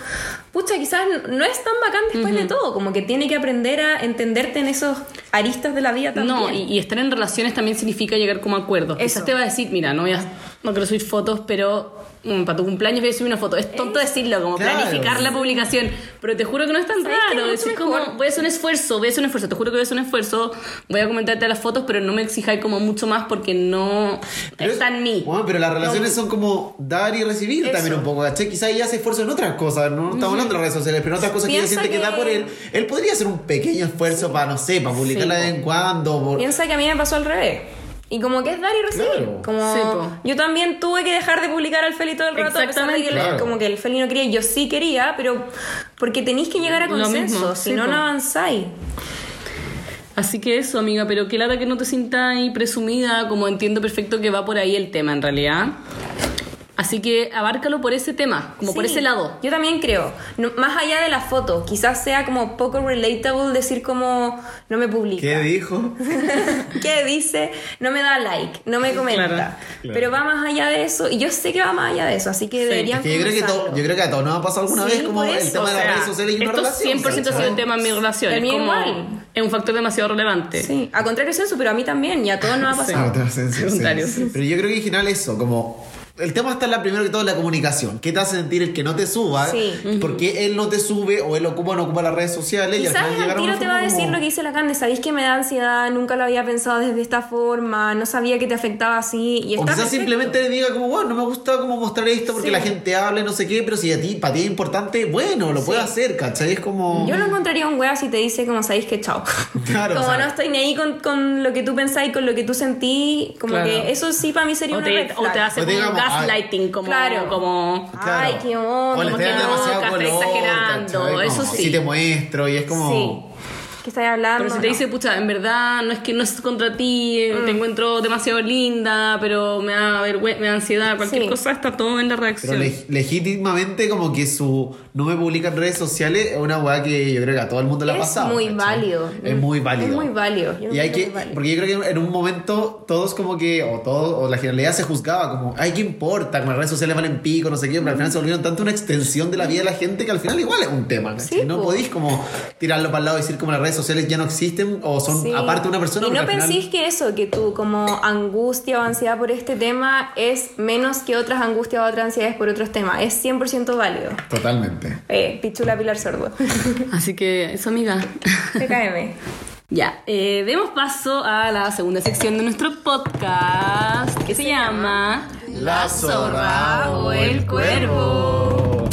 Speaker 4: pucha, quizás no es tan bacán después de todo, como que tiene que aprender a entenderte en esos aristas de la vida también.
Speaker 2: No, y, y estar en relaciones también significa llegar como a acuerdos.
Speaker 4: Eso.
Speaker 2: Quizás te va a decir, mira, no voy a, no quiero subir fotos, pero mm, para tu cumpleaños voy a subir una foto. Es tonto decirlo, como
Speaker 3: Claro.
Speaker 2: planificar la publicación, pero te juro que no es tan
Speaker 4: ¿Sabes qué?
Speaker 2: raro.
Speaker 4: Mucho
Speaker 2: Decir
Speaker 4: mejor.
Speaker 2: como, voy a hacer un esfuerzo, voy a hacer un esfuerzo, te juro que voy a hacer un esfuerzo, voy a comentarte las fotos, pero no me exijáis como mucho más porque no
Speaker 3: Pero
Speaker 2: está
Speaker 3: es-
Speaker 2: en mí.
Speaker 3: Bueno, pero las relaciones son como dar y recibir
Speaker 4: Eso.
Speaker 3: también un poco, ¿cachai? Quizás ella se esfuerza en otras cosas, no estamos hablando de las redes sociales, pero en otras cosas que ella
Speaker 4: Piensa
Speaker 3: siente que, da
Speaker 4: que-
Speaker 3: por él. Él podría hacer un pequeño esfuerzo para, no sé, para publicarla de vez en cuando. por-
Speaker 4: Piensa que a mí me pasó al revés. Y como que es dar y recibir.
Speaker 3: Claro.
Speaker 4: Como
Speaker 2: Sí,
Speaker 4: yo también tuve que dejar de publicar al Feli todo el rato, a pesar de que, como que el Feli no quería, yo sí quería, pero porque tenéis que llegar a consenso, si
Speaker 2: sí,
Speaker 4: no,
Speaker 2: po.
Speaker 4: no avanzáis.
Speaker 2: Así que eso, amiga, pero qué lata que no te sientas ahí presumida, como entiendo perfecto que va por ahí el tema en realidad. Así que abárcalo por ese tema, como por
Speaker 4: Sí,
Speaker 2: ese lado.
Speaker 4: Yo también creo. No- más allá de la foto, quizás sea como poco relatable decir como no me publica.
Speaker 3: ¿Qué dijo? <laughs>
Speaker 4: ¿Qué dice? No me da like, no me comenta.
Speaker 2: Claro,
Speaker 3: claro.
Speaker 4: Pero va más allá de eso. Y yo sé que va más allá de eso, así que deberían
Speaker 3: Es que yo creo que, todo, yo creo que a todos nos ha pasado alguna
Speaker 4: Sí,
Speaker 3: vez como
Speaker 4: por
Speaker 3: el tema de
Speaker 2: O
Speaker 3: las
Speaker 2: sea,
Speaker 3: redes sociales y una
Speaker 2: esto
Speaker 3: relación.
Speaker 2: 100% ha sido el tema en mi relación.
Speaker 4: El
Speaker 2: es
Speaker 4: mío
Speaker 2: como
Speaker 4: igual.
Speaker 2: es un factor demasiado relevante.
Speaker 4: Sí, a contrario es eso, pero a mí también, y a todos nos ha
Speaker 2: Sí.
Speaker 4: pasado. <laughs>
Speaker 3: Sí, sí, sí.
Speaker 2: Sí.
Speaker 3: Pero yo creo que en general eso, como el tema está en la primero que todo la comunicación. ¿Qué te hace sentir el que no te suba?
Speaker 4: Sí.
Speaker 3: ¿Por qué él no te sube o él ocupa o no ocupa las redes sociales? y al
Speaker 4: Quizás
Speaker 3: final
Speaker 4: al tiro te va a decir
Speaker 3: como-
Speaker 4: lo que dice la Cande, sabéis que me da ansiedad, nunca lo había pensado desde esta forma, no sabía que te afectaba así. Y
Speaker 3: O
Speaker 4: está
Speaker 3: quizás
Speaker 4: perfecto.
Speaker 3: simplemente le diga como, bueno, no me gusta como mostrar esto porque
Speaker 4: Sí.
Speaker 3: la gente habla y no sé qué, pero si a ti, para ti es importante, bueno, lo puedes hacer, ¿cachai? Es como...
Speaker 4: Yo lo encontraría un wea si te dice como sabéis que chao. <laughs>
Speaker 3: Claro,
Speaker 4: como
Speaker 3: o sea-
Speaker 4: no estoy ni ahí con, con lo que tú pensáis, con lo que tú sentí, como
Speaker 2: Claro.
Speaker 4: que eso sí para mí sería
Speaker 2: O
Speaker 4: una
Speaker 2: te,
Speaker 4: red
Speaker 2: o te hace
Speaker 3: O te
Speaker 2: como
Speaker 3: digamos, ay,
Speaker 2: gaslighting, como,
Speaker 4: Claro.
Speaker 2: como
Speaker 3: Claro.
Speaker 4: Ay, qué onda,
Speaker 3: O
Speaker 2: como que no,
Speaker 3: demasiado color,
Speaker 2: exagerando,
Speaker 3: ¿cachai?
Speaker 2: eso
Speaker 3: Como,
Speaker 2: sí.
Speaker 3: Si te muestro y es como...
Speaker 4: Sí. ¿Qué estás hablando?
Speaker 2: Pero si te
Speaker 4: No.
Speaker 2: dice, pucha, en verdad no es que no es contra ti,
Speaker 4: Mm.
Speaker 2: te encuentro demasiado linda, pero me da vergüenza, me da ansiedad, cualquier
Speaker 4: Sí.
Speaker 2: cosa, está todo en la
Speaker 3: Pero
Speaker 2: reacción.
Speaker 3: leg- legítimamente como que su no me publica en redes sociales es una weá que yo creo que a todo el mundo le ha
Speaker 4: Es
Speaker 3: pasado.
Speaker 4: muy
Speaker 3: ¿cachai?
Speaker 4: válido.
Speaker 3: Es muy válido.
Speaker 4: Es muy válido. Yo
Speaker 3: Y hay que,
Speaker 4: muy válido.
Speaker 3: porque yo creo que en un momento todos como que, o todos, o la generalidad se juzgaba como, ay, ¿qué importa? Como las redes sociales valen pico, no sé qué, pero al final se volvieron tanto una extensión de la vida de la gente que al final igual es un tema, ¿cachai?
Speaker 4: Sí,
Speaker 3: no
Speaker 4: po.
Speaker 3: podéis como tirarlo para el lado y decir como las redes sociales ya no existen o son
Speaker 4: Sí.
Speaker 3: aparte de una persona.
Speaker 4: Y no
Speaker 3: al final-
Speaker 4: que eso, que tu como angustia o ansiedad por este tema es menos que otras angustias o otras ansiedades por otros temas. Es 100% válido.
Speaker 3: Totalmente.
Speaker 4: Eh, Pichula Pilar Sordo. <laughs>
Speaker 2: Así que eso, amiga.
Speaker 4: PKM. <laughs>
Speaker 2: ya, eh, demos paso a la segunda sección de nuestro podcast que se, llama
Speaker 3: La zorra
Speaker 2: o el cuervo.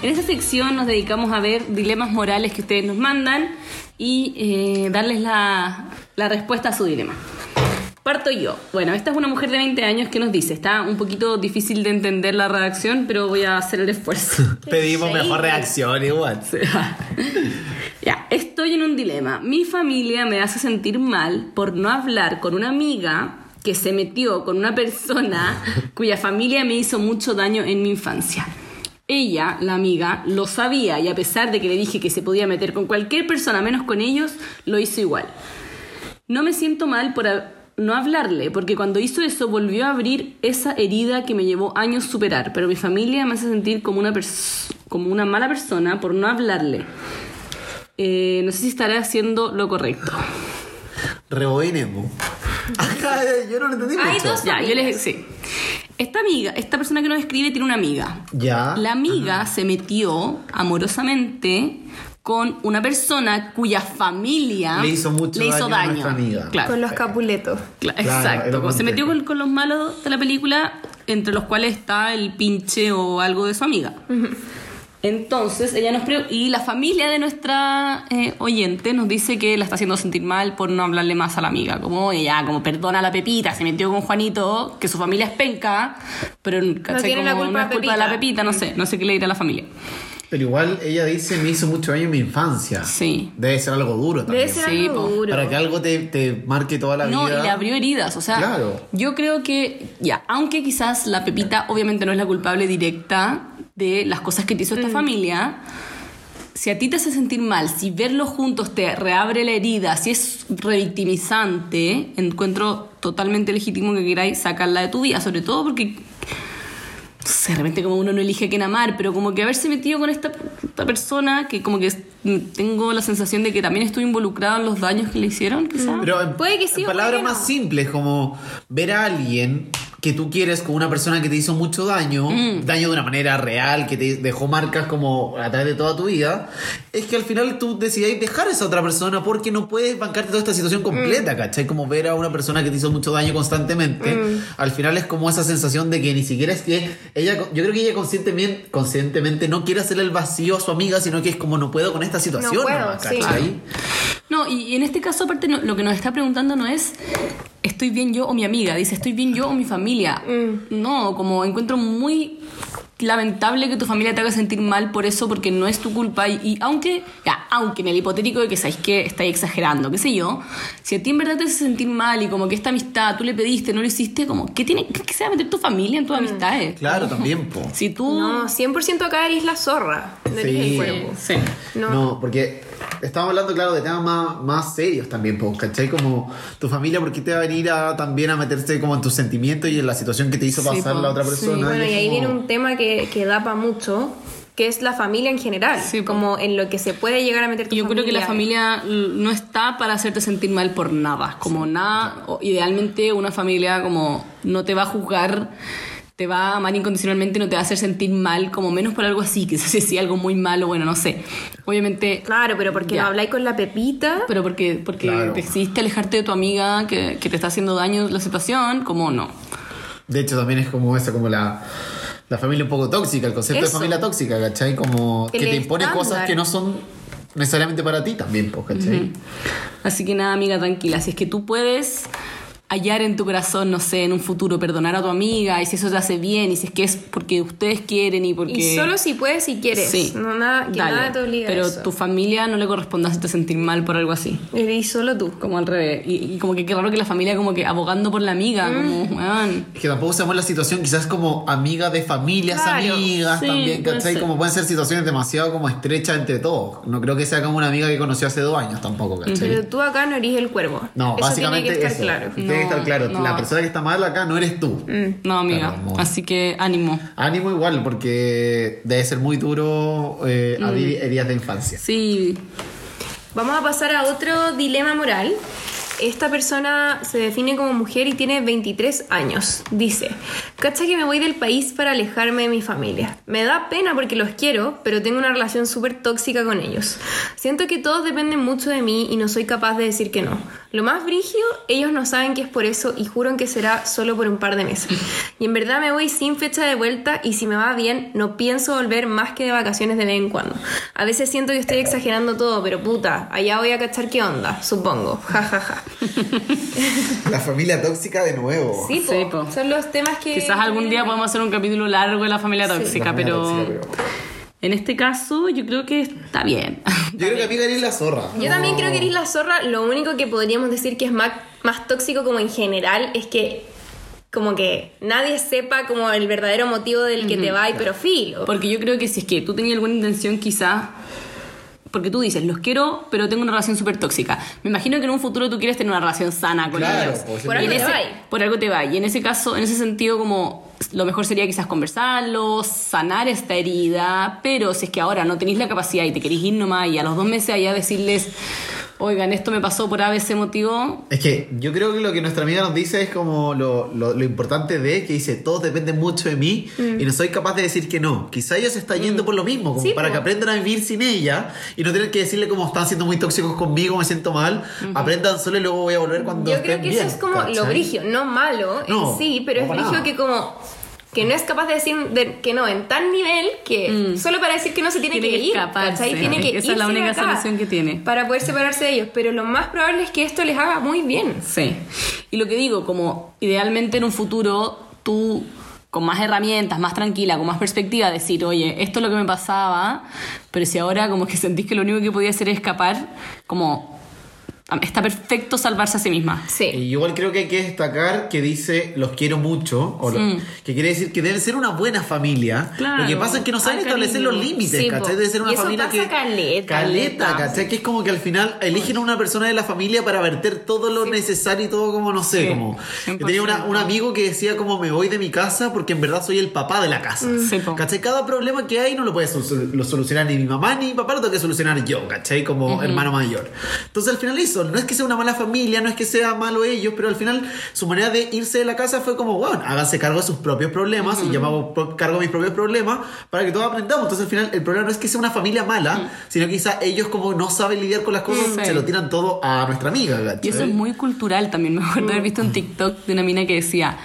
Speaker 2: En esta sección nos dedicamos a ver dilemas morales que ustedes nos mandan y eh, darles la, la respuesta a su dilema. Parto yo. Bueno, esta es una mujer de 20 años que nos dice, está un poquito difícil de entender la redacción, pero voy a hacer el esfuerzo. <laughs>
Speaker 3: Pedimos mejor reacción igual. <laughs>
Speaker 2: ya, estoy en un dilema. Mi familia me hace sentir mal por no hablar con una amiga que se metió con una persona <laughs> cuya familia me hizo mucho daño en mi infancia. Ella, la amiga, lo sabía y a pesar de que le dije que se podía meter con cualquier persona menos con ellos, lo hizo igual. No me siento mal por no hablarle, porque cuando hizo eso volvió a abrir esa herida que me llevó años superar, pero mi familia me hace sentir como una, pers- como una mala persona por no hablarle. Eh, no sé si estaré haciendo lo correcto.
Speaker 3: Rebobinemos. Ajá, yo no lo entendí
Speaker 4: Hay
Speaker 3: mucho.
Speaker 4: dos-
Speaker 2: Ya, yo les sí. Esta amiga, esta persona que nos escribe tiene una amiga.
Speaker 3: Ya.
Speaker 2: La amiga se metió amorosamente con una persona cuya familia
Speaker 3: Le hizo mucho
Speaker 2: le hizo
Speaker 3: daño a
Speaker 2: daño.
Speaker 3: nuestra amiga.
Speaker 2: Claro.
Speaker 4: Con los capuletos.
Speaker 3: Claro,
Speaker 2: Exacto. se metió con, con los malos de la película, entre los cuales está el pinche o algo de su amiga. Entonces, ella nos y la familia de nuestra eh, oyente nos dice que la está haciendo sentir mal por no hablarle más a la amiga. Como ella, como perdona a la Pepita, se metió con Juanito, que su familia es penca, pero ¿cachai?
Speaker 4: tiene la
Speaker 2: Como
Speaker 4: culpa
Speaker 2: no es culpa de la Pepita, no sé, no sé qué le dirá a la familia.
Speaker 3: Pero igual ella dice, me hizo mucho daño en mi infancia.
Speaker 2: Sí.
Speaker 3: Debe ser algo duro también.
Speaker 4: Debe ser
Speaker 2: Sí,
Speaker 4: algo duro.
Speaker 3: Para que algo te, te marque toda la
Speaker 2: No,
Speaker 3: vida.
Speaker 2: y le abrió heridas, o sea,
Speaker 3: Claro.
Speaker 2: yo creo que, ya, aunque quizás la Pepita obviamente no es la culpable directa de las cosas que te hizo esta familia, si a ti te hace sentir mal, si verlos juntos te reabre la herida, si es revictimizante, encuentro totalmente legítimo que queráis sacarla de tu vida, sobre todo porque no sé, de repente como uno no elige a quién amar, pero como que haberse metido con esta, esta persona que como que tengo la sensación de que también estuve involucrado en los daños que le hicieron, quizás.
Speaker 3: Pero en,
Speaker 4: Puede que sí
Speaker 3: palabras
Speaker 4: que no.
Speaker 3: más simples, como ver a alguien que tú quieres con una persona que te hizo mucho daño,
Speaker 2: Mm.
Speaker 3: daño de una manera real, que te dejó marcas como a través de toda tu vida, es que al final tú decidáis dejar a esa otra persona porque no puedes bancarte toda esta situación completa,
Speaker 4: Mm.
Speaker 3: ¿cachai? Como ver a una persona que te hizo mucho daño constantemente,
Speaker 4: Mm.
Speaker 3: al final es como esa sensación de que ni siquiera es que ella, yo creo que ella conscientemente, conscientemente no quiere hacerle el vacío a su amiga, sino que es como no puedo con esta situación,
Speaker 4: puedo,
Speaker 3: nomás,
Speaker 4: sí.
Speaker 2: No, y, y en este caso, aparte, no- lo que nos está preguntando no es estoy bien yo o mi amiga, dice estoy bien yo o mi familia. No, como encuentro muy lamentable que tu familia te haga sentir mal por eso, porque no es tu culpa. Y, y aunque, ya, aunque en el hipotético de que sabéis que estáis exagerando, qué sé yo, si a ti en verdad te hace sentir mal y como que esta amistad tú le pediste, no lo hiciste, como, ¿qué tiene que se va a meter tu familia en tus amistades?
Speaker 3: Claro, también, po.
Speaker 2: Si tú.
Speaker 4: No, 100% acá eres la zorra. No eres
Speaker 3: Sí.
Speaker 4: el cuerpo.
Speaker 2: Sí.
Speaker 4: No.
Speaker 3: No. porque estamos hablando, claro, de temas más, más serios también, po, ¿cachai? Como tu familia, ¿por qué te va a venir a, también a meterse como en tus sentimientos y en la situación que te hizo
Speaker 2: Sí,
Speaker 3: pasar
Speaker 2: po.
Speaker 3: la otra
Speaker 2: Sí.
Speaker 3: persona?
Speaker 4: Bueno, y ahí
Speaker 3: como-
Speaker 4: viene un tema que, que da para mucho, que es la familia en general.
Speaker 2: Sí,
Speaker 4: como en lo que se puede llegar a meter tu
Speaker 2: yo creo que la familia no está para hacerte sentir mal por nada. Como nada, o idealmente una familia como no te va a juzgar, te va a amar incondicionalmente, no te va a hacer sentir mal, como menos por algo así, <laughs> quizás si sí, algo muy malo, bueno, no sé. Obviamente,
Speaker 4: Claro, pero porque
Speaker 2: Ya.
Speaker 4: no habláis con la Pepita.
Speaker 2: pero porque, porque
Speaker 3: Claro.
Speaker 2: decidiste alejarte de tu amiga que, que te está haciendo daño la situación, como no.
Speaker 3: De hecho, también es como esa, como la, la familia un poco tóxica, el concepto
Speaker 4: Eso.
Speaker 3: de familia tóxica, ¿cachai? Como que te impone
Speaker 4: estándar.
Speaker 3: cosas que no son necesariamente para ti también, pues, ¿cachai?
Speaker 2: Así que nada, amiga, tranquila. Si es que tú puedes hallar en tu corazón, no sé, en un futuro, perdonar a tu amiga, y si eso te hace bien, y si es que es porque ustedes quieren y porque...
Speaker 4: Y solo si puedes y quieres.
Speaker 2: Sí.
Speaker 4: No nada, que
Speaker 2: Dale.
Speaker 4: nada te obliga a
Speaker 2: Pero
Speaker 4: eso.
Speaker 2: tu familia no le corresponde hacerte sentir mal por algo así.
Speaker 4: Eres solo tú.
Speaker 2: Como al revés. Y, y como que qué raro que la familia como que abogando por la amiga, como, weón.
Speaker 3: Es que tampoco sabemos la situación, quizás como amiga de familias
Speaker 4: Claro.
Speaker 3: amigas
Speaker 2: Sí,
Speaker 3: también, ¿cachai? Como pueden ser situaciones demasiado como estrechas entre todos. No creo que sea como una amiga que conoció hace dos años tampoco, ¿cachai?
Speaker 4: Pero tú acá no eres el cuervo.
Speaker 3: No,
Speaker 4: eso
Speaker 3: básicamente
Speaker 4: tiene que estar
Speaker 3: eso.
Speaker 4: claro.
Speaker 3: Tiene que
Speaker 2: No,
Speaker 3: estar claro.
Speaker 2: no.
Speaker 3: La persona que está mal acá no eres tú.
Speaker 2: No, amiga.
Speaker 3: Claro.
Speaker 2: Así que ánimo.
Speaker 3: Ánimo igual, porque debe ser muy duro eh,
Speaker 2: Mm.
Speaker 3: abrir heridas de infancia.
Speaker 2: Sí.
Speaker 4: Vamos a pasar a otro dilema moral. Esta persona se define como mujer y tiene 23 años. Dice, cacha que me voy del país para alejarme de mi familia. Me da pena porque los quiero, pero tengo una relación súper tóxica con ellos. Siento que todos dependen mucho de mí y no soy capaz de decir que no. Lo más brigio, ellos no saben que es por eso y juran que será solo por un par de meses. Y en verdad me voy sin fecha de vuelta y si me va bien, no pienso volver más que de vacaciones de vez en cuando. A veces siento que estoy exagerando todo, pero puta, allá voy a cachar qué onda, supongo. Ja, ja, ja. <laughs>
Speaker 3: La familia tóxica de nuevo.
Speaker 4: Sí, po.
Speaker 2: Sí, po.
Speaker 4: son los temas que...
Speaker 2: Quizás algún día podemos hacer un capítulo largo de la familia
Speaker 3: La
Speaker 2: tóxica,
Speaker 3: familia
Speaker 2: pero
Speaker 3: tóxica, pero-
Speaker 2: en este caso yo creo que está bien.
Speaker 3: Yo creo que a mí Gary es la zorra.
Speaker 4: Yo también creo que eres la zorra. Lo único que podríamos decir que es más, más tóxico como en general es que como que nadie sepa como el verdadero motivo del que te va y pero filo.
Speaker 2: Porque yo creo que si es que tú tenías alguna intención quizá... Porque tú dices, los quiero, pero tengo una relación súper tóxica. Me imagino que en un futuro tú quieres tener una relación sana con
Speaker 3: Claro,
Speaker 2: ellos.
Speaker 4: Por
Speaker 2: Y
Speaker 4: algo
Speaker 2: en
Speaker 4: te
Speaker 2: ese-
Speaker 4: va.
Speaker 2: Por algo te va. Y en ese caso, en ese sentido, como lo mejor sería quizás conversarlo, sanar esta herida, pero si es que ahora no tenéis la capacidad y te queréis ir nomás y a los dos meses allá decirles, oigan, esto me pasó por ABC motivo,
Speaker 3: Es que yo creo que lo que nuestra amiga nos dice es como lo, lo- lo importante de que dice, todos dependen mucho de mí y no soy capaz de decir que no. Quizá ella se está yendo por lo mismo, como
Speaker 4: Sí,
Speaker 3: para que aprendan a vivir sin ella y no tener que decirle como están siendo muy tóxicos conmigo, me siento mal. Aprendan solo y luego voy a volver cuando
Speaker 4: Yo creo que
Speaker 3: bien,
Speaker 4: eso es como
Speaker 3: ¿cachai?
Speaker 4: lo brigio, no malo
Speaker 3: No,
Speaker 4: en sí, pero es brigio
Speaker 3: nada.
Speaker 4: que como que no es capaz de decir de- que no en tal nivel que solo para decir que no se tiene,
Speaker 2: Mm. Tiene
Speaker 4: que, ir, ¿cachai? Tiene que
Speaker 2: Esa es la única solución que tiene.
Speaker 4: para poder separarse de ellos, pero lo más probable es que esto les haga muy bien.
Speaker 2: Sí. Y lo que digo, como idealmente en un futuro tú con más herramientas, más tranquila, con más perspectiva, decir, oye, esto es lo que me pasaba, pero si ahora como que sentís que lo único que podía hacer es escapar, como está perfecto salvarse a sí misma.
Speaker 4: Sí.
Speaker 3: Y igual creo que hay que destacar que dice los quiero mucho, o lo- que quiere decir que deben ser una buena familia.
Speaker 2: Claro.
Speaker 3: Lo que pasa es que no saben establecer los límites,
Speaker 4: Sí.
Speaker 3: ¿cachai? Debe ser una
Speaker 4: Y eso
Speaker 3: familia
Speaker 4: pasa
Speaker 3: que.
Speaker 4: caleta,
Speaker 3: Caleta,
Speaker 4: caleta.
Speaker 3: ¿cachai? Que es como que al final eligen a una persona de la familia para verter todo lo necesario y todo como, no sé,
Speaker 2: Sí,
Speaker 3: como. Yo
Speaker 2: 100%.
Speaker 3: tenía una- un amigo que decía como me voy de mi casa porque en verdad soy el papá de la casa.
Speaker 2: Sí, po.
Speaker 3: ¿Cachai? Cada problema que hay no lo puede sol- lo solucionar ni mi mamá ni mi papá, lo tengo que solucionar yo, ¿cachai? Como hermano mayor. Entonces al final no es que sea una mala familia, no es que sea malo ellos, pero al final su manera de irse de la casa fue como, bueno, háganse cargo de sus propios problemas y yo me hago cargo de mis propios problemas para que todos aprendamos. Entonces al final el problema no es que sea una familia mala, sino que quizá ellos como no saben lidiar con las cosas,
Speaker 2: Sí.
Speaker 3: se lo tiran todo a nuestra amiga, ¿cachai?
Speaker 2: Y eso es muy cultural también. Me acuerdo haber visto un TikTok de una mina que decía,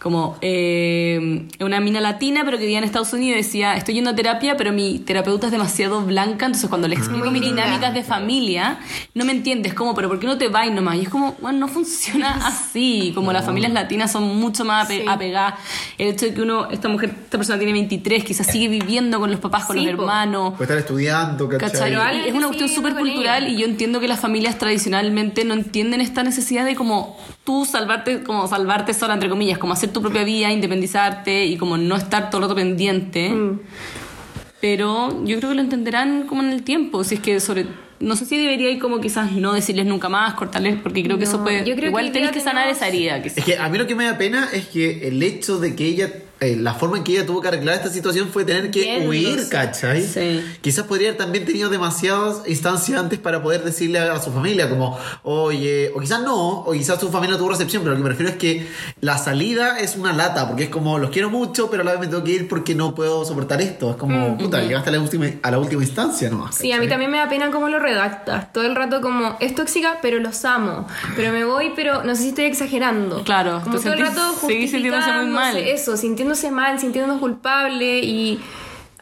Speaker 2: como, eh, una mina latina, pero que vivía en Estados Unidos, decía, estoy yendo a terapia, pero mi terapeuta es demasiado blanca, entonces cuando le explico mis
Speaker 4: linda.
Speaker 2: dinámicas de familia, no me entiendes, como, pero ¿por qué no te vas nomás? Y es como, bueno, no funciona <laughs> así, como las familias latinas son mucho más ape-
Speaker 4: Sí.
Speaker 2: apegadas. El hecho de que uno, esta mujer, esta persona tiene 23, quizás sigue viviendo con los papás, con
Speaker 4: Sí,
Speaker 2: los hermanos.
Speaker 3: Puede estar estudiando, ¿cachai?
Speaker 2: Es una cuestión súper cultural y yo entiendo que las familias tradicionalmente no entienden esta necesidad de como tú salvarte, como salvarte sola, entre comillas, como hacer tu propia vida, independizarte y como no estar todo el rato pendiente.
Speaker 4: Mm.
Speaker 2: Pero yo creo que lo entenderán como en el tiempo, si es que sobre... No sé si debería ir como quizás no decirles nunca más, cortarles, porque creo que eso
Speaker 4: No,
Speaker 2: puede...
Speaker 4: yo creo que
Speaker 2: igual
Speaker 4: hoy
Speaker 2: tenés que sanar
Speaker 4: tenemos-
Speaker 2: esa herida, quizás.
Speaker 3: Es que a mí lo que me da pena es que el hecho de que ella, eh, la forma en que ella tuvo que arreglar esta situación fue tener que
Speaker 4: Yéndose.
Speaker 3: huir, ¿cachai?
Speaker 2: Sí.
Speaker 3: Quizás podría haber también tenido demasiadas instancias antes para poder decirle a su familia, como, oye, o quizás no, o quizás su familia tuvo recepción, pero lo que me refiero es que la salida es una lata, porque es como, los quiero mucho, pero a la vez me tengo que ir porque no puedo soportar esto. Es como, puta, llegaste a la última, a la última instancia nomás.
Speaker 4: Sí, a mí
Speaker 3: ¿cachai?
Speaker 4: también me da pena cómo lo redactas. Todo el rato como, es tóxica, pero los amo. Pero me voy, pero no sé si estoy exagerando.
Speaker 2: Claro,
Speaker 4: como todo el rato
Speaker 2: seguís sintiéndose muy mal.
Speaker 4: Eso, sintiéndose mal, sintiéndose culpable y...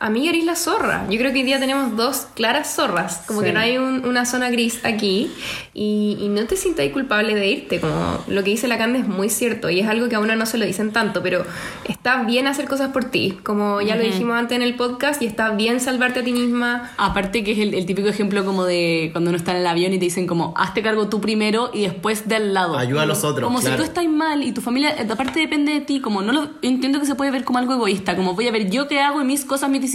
Speaker 4: A mí eres la zorra. Yo creo que hoy día tenemos dos claras zorras. Como
Speaker 2: Sí.
Speaker 4: que no hay un- una zona gris aquí. Y, y no te sientas culpable de irte. Como lo que dice la Cande es muy cierto. Y es algo que a uno no se lo dicen tanto. Pero está bien hacer cosas por ti. Como ya lo dijimos antes en el podcast. Y está bien salvarte a ti misma.
Speaker 2: Aparte que es el, el típico ejemplo como de cuando uno está en el avión y te dicen como, hazte cargo tú primero y después de al lado.
Speaker 3: Ayuda a los otros,
Speaker 2: Como
Speaker 3: claro.
Speaker 2: si tú estás mal y tu familia, aparte depende de ti, como no lo, entiendo que se puede ver como algo egoísta, como voy a ver yo qué hago y mis cosas, mis decisiones,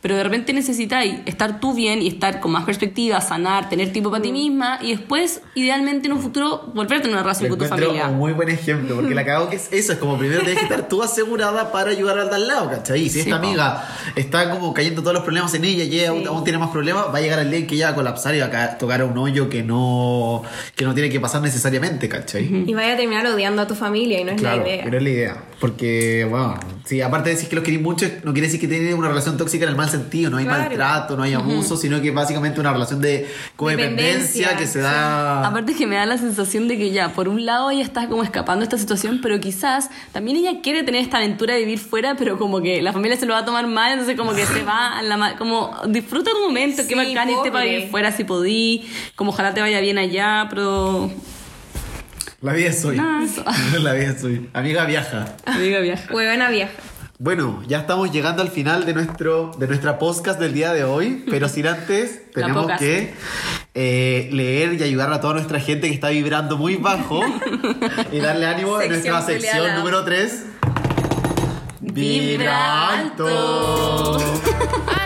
Speaker 2: pero de repente necesitáis estar tú bien y estar con más perspectiva, sanar, tener tiempo para ti misma y después, idealmente en un futuro, volver a tener una relación
Speaker 3: Lo
Speaker 2: con tu familia.
Speaker 3: un muy buen ejemplo, porque la cagado que es eso, es como primero tienes que estar tú asegurada para ayudar al de al lado, ¿cachai? Y si
Speaker 2: Sí,
Speaker 3: esta
Speaker 2: po.
Speaker 3: amiga está como cayendo todos los problemas en ella y ella aún, aún tiene más problemas, va a llegar el día en que ella va a colapsar y va a ca- tocar a un hoyo que no, que no tiene que pasar necesariamente, ¿cachai?
Speaker 4: Y vaya a terminar odiando a tu familia y no es
Speaker 3: Claro,
Speaker 4: la idea.
Speaker 3: pero es la idea. Porque, bueno, sí, aparte de decir que los querís mucho, no quiere decir que tienen una relación tóxica en el mal sentido, no hay
Speaker 4: Claro.
Speaker 3: maltrato, no hay abuso, sino que es básicamente una relación de codependencia
Speaker 4: Dependencia,
Speaker 3: que se
Speaker 4: sí.
Speaker 3: da...
Speaker 2: Aparte que me da la sensación de que ya, por un lado ella está como escapando de esta situación, pero quizás también ella quiere tener esta aventura de vivir fuera, pero como que la familia se lo va a tomar mal, entonces como que se va a la ma- como disfruta tu momento, qué
Speaker 4: Sí,
Speaker 2: bacán irte para vivir fuera si podí, como ojalá te vaya bien allá, pero
Speaker 3: La vida es hoy.
Speaker 2: Nada, eso. <laughs>
Speaker 3: La vida es hoy. Amiga viaja.
Speaker 2: diga viaja.
Speaker 4: Huevona vieja.
Speaker 3: Bueno, ya estamos llegando al final de nuestro de nuestra podcast del día de hoy, pero sin antes <laughs> tenemos que eh, leer y ayudar a toda nuestra gente que está vibrando muy bajo y darle ánimo en nuestra sección número 3.
Speaker 2: Vibra alto. <laughs>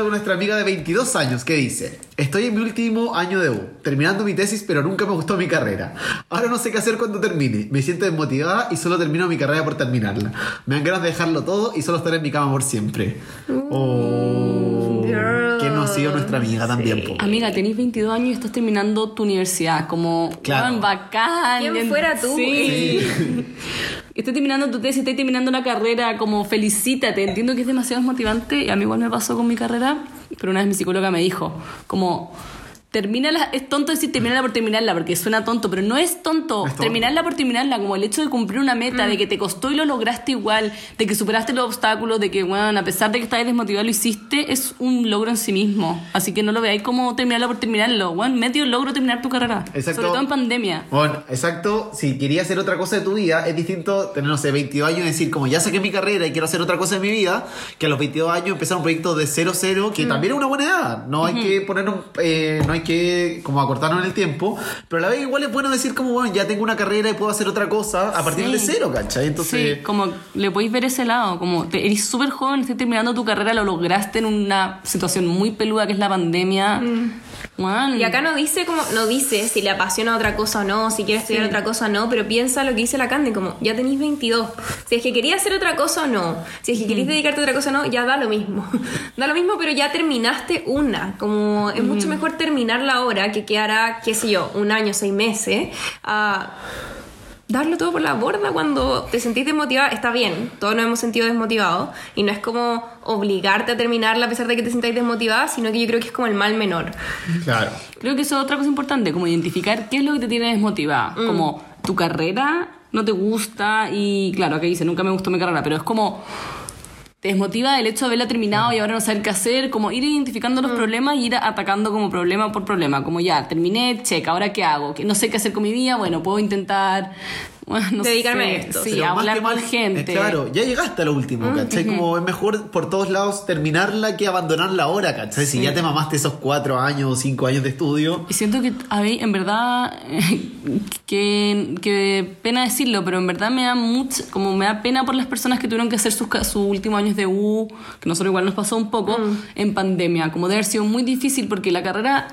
Speaker 3: hablando con nuestra amiga de 22 años que dice, estoy en mi último año de U, terminando mi tesis pero nunca me gustó mi carrera. Ahora no sé qué hacer cuando termine, me siento desmotivada y solo termino mi carrera por terminarla. Me dan ganas de dejarlo todo y solo estar en mi cama por siempre. Oh, que no ha sido nuestra amiga también. po.
Speaker 2: Amiga, tenés 22 años y estás terminando tu universidad, como
Speaker 3: Claro.
Speaker 2: bacán.
Speaker 4: ¿Quién
Speaker 2: En-
Speaker 4: fuera tú?
Speaker 2: Sí. <laughs> Estás terminando tu tesis, estás terminando la carrera, como felicítate. Entiendo que es demasiado motivante y a mí igual me pasó con mi carrera, pero una vez mi psicóloga me dijo, como termínala, es tonto decir terminarla por terminarla, porque suena tonto, pero no es tonto,
Speaker 3: es tonto.
Speaker 2: terminarla por terminarla, como el hecho de cumplir una meta, de que te costó y lo lograste igual, de que superaste los obstáculos, de que, bueno, a pesar de que estabas desmotivado, lo hiciste, es un logro en sí mismo. Así que no lo veáis como terminarla por terminarlo, bueno, medio logro terminar tu carrera,
Speaker 3: Exacto.
Speaker 2: sobre todo en pandemia.
Speaker 3: Bueno, exacto. Si querías hacer otra cosa de tu vida, es distinto tener, no sé, 22 años y decir, como ya saqué mi carrera y quiero hacer otra cosa de mi vida, que a los 22 años empezar un proyecto de 0-0, que también es una buena edad. No hay que ponernos, eh, no hay que como acortarnos en el tiempo, pero a la vez igual es bueno decir, como, bueno, ya tengo una carrera y puedo hacer otra cosa a partir
Speaker 2: Sí.
Speaker 3: de cero, ¿cachai? Entonces,
Speaker 2: Sí, como le podéis ver ese lado, como te, eres súper joven, estás terminando tu carrera, lo lograste en una situación muy peluda que es la pandemia.
Speaker 4: Y acá no dice como, no dice si le apasiona otra cosa o no, si quiere estudiar otra cosa o no, pero piensa lo que dice la Candy, como ya tenéis 22. Si es que querías hacer otra cosa o no, si es que querías dedicarte a otra cosa o no, ya da lo mismo. <laughs> da lo mismo, pero ya terminaste una. Como es mucho mejor terminarla ahora que quedará, qué sé yo, un año, seis meses, darlo todo por la borda cuando te sentís desmotivada, está bien, todos nos hemos sentido desmotivados y no es como obligarte a terminarla a pesar de que te sintáis desmotivada, sino que yo creo que es como el mal menor.
Speaker 3: claro.
Speaker 2: Creo que eso es otra cosa importante, como identificar qué es lo que te tiene desmotivada. Como tu carrera no te gusta y claro, aquí dice, nunca me gustó mi carrera, pero es como te desmotiva el hecho de haberla terminado y ahora no saber qué hacer, como ir identificando los problemas y ir atacando como problema por problema, como ya, terminé, check, ahora qué hago, que no sé qué hacer con mi vida, bueno, puedo intentar <laughs> no
Speaker 4: Dedicarme
Speaker 2: sé,
Speaker 4: a esto.
Speaker 2: Sí,
Speaker 3: Pero más
Speaker 2: hablar
Speaker 3: que
Speaker 2: con
Speaker 3: mal,
Speaker 2: gente.
Speaker 3: eh, claro, ya llegaste a lo último, ¿cachai? Como es mejor por todos lados terminarla que abandonarla ahora, ¿cachai? Si ya te mamaste esos cuatro años o cinco años de estudio.
Speaker 2: Y siento que, a ver, en verdad, <laughs> que, que pena decirlo, pero en verdad me da mucho, como me da pena por las personas que tuvieron que hacer sus, sus últimos años de U, que nosotros igual nos pasó un poco, en pandemia, como de haber sido muy difícil, porque la carrera,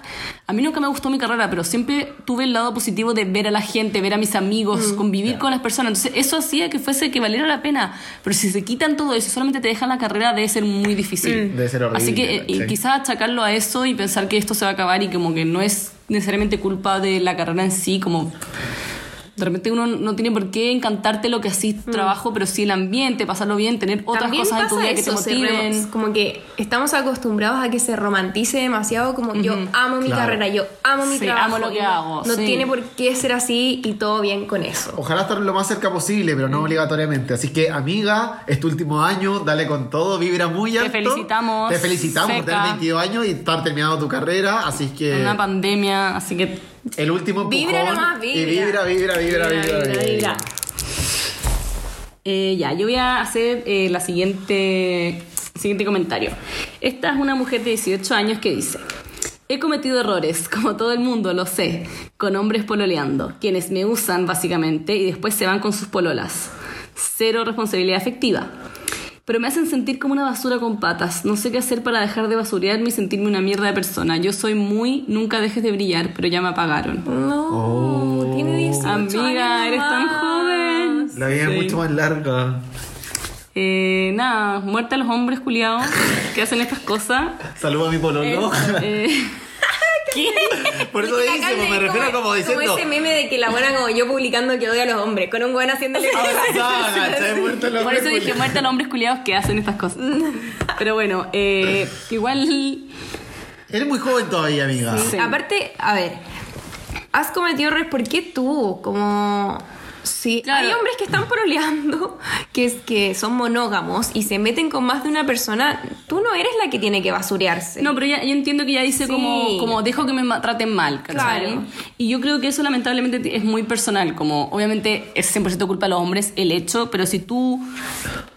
Speaker 2: a mí nunca me gustó mi carrera, pero siempre tuve el lado positivo de ver a la gente, ver a mis amigos, convivir con las personas, entonces eso hacía que fuese que valiera la pena, pero si se quitan todo eso y solamente te dejan la carrera, debe ser muy difícil.
Speaker 3: Debe ser horrible,
Speaker 2: Así que eh,
Speaker 3: ¿cachai?
Speaker 2: quizás achacarlo a eso y pensar que esto se va a acabar y como que no es necesariamente culpa de la carrera en sí, como de repente uno no tiene por qué encantarte lo que así trabajo, pero sí el ambiente, pasarlo bien, tener otras
Speaker 4: También
Speaker 2: cosas en tu vida que te
Speaker 4: eso,
Speaker 2: motiven.
Speaker 4: como que estamos acostumbrados a que se romantice demasiado como yo amo mi
Speaker 3: Claro.
Speaker 4: carrera, yo amo mi
Speaker 2: Sí,
Speaker 4: trabajo.
Speaker 2: amo lo que hago,
Speaker 4: No
Speaker 2: sí.
Speaker 4: tiene por qué ser así y todo bien con eso.
Speaker 3: Ojalá estar lo más cerca posible, pero no obligatoriamente. Así que, amiga, es tu último año, dale con todo, vibra muy
Speaker 2: Te
Speaker 3: alto.
Speaker 2: felicitamos,
Speaker 3: Te felicitamos por
Speaker 2: seca.
Speaker 3: tener 22 años y estar terminando tu carrera. Así que,
Speaker 2: Una pandemia, así que
Speaker 3: el último empujón.
Speaker 4: Vibra nomás,
Speaker 3: Y
Speaker 4: vibra.
Speaker 3: vibra, vibra, vibra, vibra,
Speaker 4: Vibra,
Speaker 3: vibra.
Speaker 4: vibra.
Speaker 2: Eh, ya, yo voy a hacer eh, la siguiente, siguiente comentario. Esta es una mujer de 18 años que dice: He cometido errores, como todo el mundo, lo sé, con hombres pololeando, quienes me usan básicamente y después se van con sus pololas. Cero responsabilidad afectiva. Pero me hacen sentir como una basura con patas. No sé qué hacer para dejar de basurearme y sentirme una mierda de persona. Yo soy muy, nunca dejes de brillar, pero ya me apagaron.
Speaker 4: No, tiene 18
Speaker 2: Amiga,
Speaker 4: años
Speaker 2: eres tan joven.
Speaker 3: La vida es mucho más larga.
Speaker 2: Eh, nada, muerte a los hombres culiados que hacen estas cosas. <laughs>
Speaker 3: Saludo a mi pololo.
Speaker 2: Eh, <laughs> ¿Qué?
Speaker 3: Por eso dice,
Speaker 4: me-
Speaker 3: refiero como diciendo.
Speaker 4: Como ese meme de que la buena como yo publicando que odia a los hombres, con un buen haciéndole
Speaker 3: el
Speaker 2: Por eso dije
Speaker 3: culiao.
Speaker 2: muerte a los hombres culiados que hacen estas cosas. <laughs> Pero bueno, eh, igual.
Speaker 3: Eres muy joven todavía, amiga.
Speaker 2: Sí.
Speaker 4: Aparte, a ver, has cometido errores, ¿por qué tú? Como... Sí,
Speaker 2: Claro.
Speaker 4: hay hombres que están proleando, que, es, que son monógamos y se meten con más de una persona. Tú no eres la que tiene que basurearse.
Speaker 2: No, pero ya, yo entiendo que ya dice
Speaker 4: Sí.
Speaker 2: como, como dejo que me traten mal, ¿cachai?
Speaker 4: Claro.
Speaker 2: Y yo creo que eso lamentablemente es muy personal, como obviamente es 100% culpa de los hombres el hecho, pero si tú,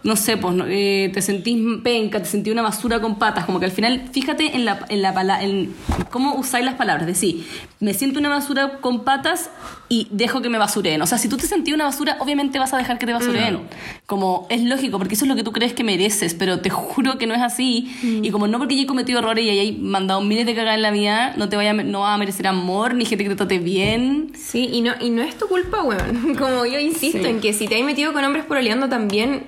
Speaker 2: no sé, pues eh, te sentís penca, te sentís una basura con patas, como que al final, fíjate en la, en la en cómo usáis las palabras, decir, me siento una basura con patas y dejo que me basureen. O sea, si tú te sentís una basura, obviamente vas a dejar que te basureen. Como es lógico, porque eso es lo que tú crees que mereces, pero te juro que no es así. Y como no porque yo he cometido errores y hayáis mandado miles de cagadas en la vida, no te vaya no vas a merecer amor, ni gente que te trate bien.
Speaker 4: Sí, y no, y no es tu culpa, weón. <laughs> Como yo insisto
Speaker 2: Sí.
Speaker 4: en que si te has metido con hombres pololeando también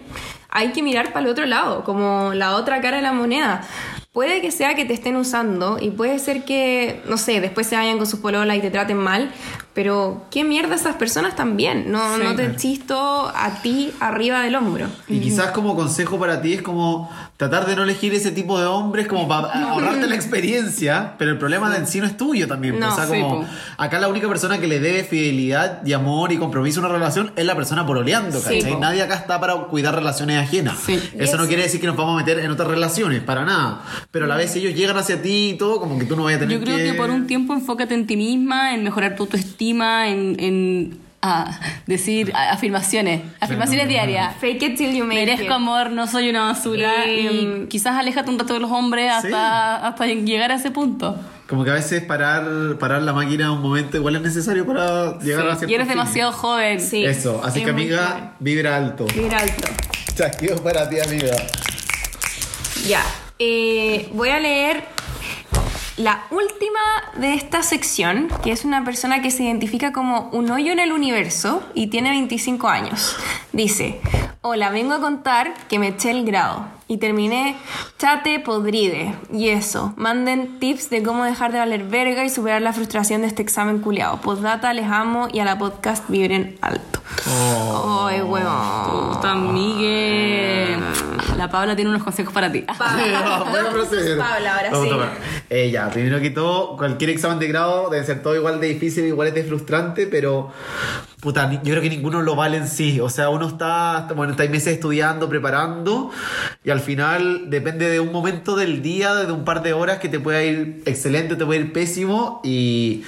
Speaker 4: hay que mirar para el otro lado, como la otra cara de la moneda. Puede que sea que te estén usando y puede ser que, no sé, después se vayan con sus pololas y te traten mal, pero qué mierda esas personas también. No,
Speaker 2: Sí.
Speaker 4: no te chisto a ti arriba del hombro.
Speaker 3: Y quizás como consejo para ti es como tratar de no elegir ese tipo de hombres como para ahorrarte la experiencia, pero el problema de en sí no es tuyo también.
Speaker 4: No,
Speaker 3: o sea,
Speaker 2: sí,
Speaker 3: como
Speaker 2: po.
Speaker 3: acá la única persona que le debe fidelidad y amor y compromiso a una relación es la persona pololeando,
Speaker 4: Sí,
Speaker 3: ¿cachai?
Speaker 4: po.
Speaker 3: Nadie acá está para cuidar relaciones ajenas.
Speaker 2: Sí.
Speaker 3: Eso no quiere decir que nos vamos a meter en otras relaciones, para nada. Pero a la vez si ellos llegan hacia ti y todo, como que tú no vayas a tener
Speaker 2: Yo creo que por un tiempo enfócate en ti misma, en mejorar tu autoestima, en, en ah, decir a- afirmaciones, afirmaciones diarias.
Speaker 4: Fake it till you make
Speaker 2: Merezco
Speaker 4: it.
Speaker 2: amor, no soy una basura
Speaker 4: Em,
Speaker 2: y quizás aléjate un rato de los hombres hasta,
Speaker 3: Sí.
Speaker 2: hasta llegar a ese punto.
Speaker 3: Como que a veces parar, parar la máquina un momento igual es necesario para llegar a
Speaker 2: Sí,
Speaker 3: cierto
Speaker 2: y eres
Speaker 3: fin.
Speaker 2: demasiado joven.
Speaker 4: Sí.
Speaker 3: Eso, así
Speaker 4: Es
Speaker 3: que amiga, vibra alto.
Speaker 4: Mira alto.
Speaker 3: Chasquido para ti, amiga.
Speaker 4: Ya, eh, voy a leer la última de esta sección, que es una persona que se identifica como un hoyo en el universo y tiene 25 años. Dice, hola, vengo a contar que me eché el grado y terminé chate podride. Y eso, manden tips de cómo dejar de valer verga y superar la frustración de este examen culiado. Postdata, les amo y a la podcast vibren alto. Ay, weón.
Speaker 2: Puta, Miguel. La Paula tiene unos consejos para ti. <laughs>
Speaker 4: Pabla.
Speaker 3: Voy a proceder.
Speaker 4: Pabla, ahora
Speaker 3: Vamos
Speaker 4: sí.
Speaker 3: Eh, ya, primero que todo, cualquier examen de grado debe ser todo igual de difícil, igual es de frustrante, pero puta, yo creo que ninguno lo vale en sí. O sea, uno está, bueno, está meses estudiando, preparando, y al final depende de un momento del día, de un par de horas que te pueda ir excelente, te puede ir pésimo, y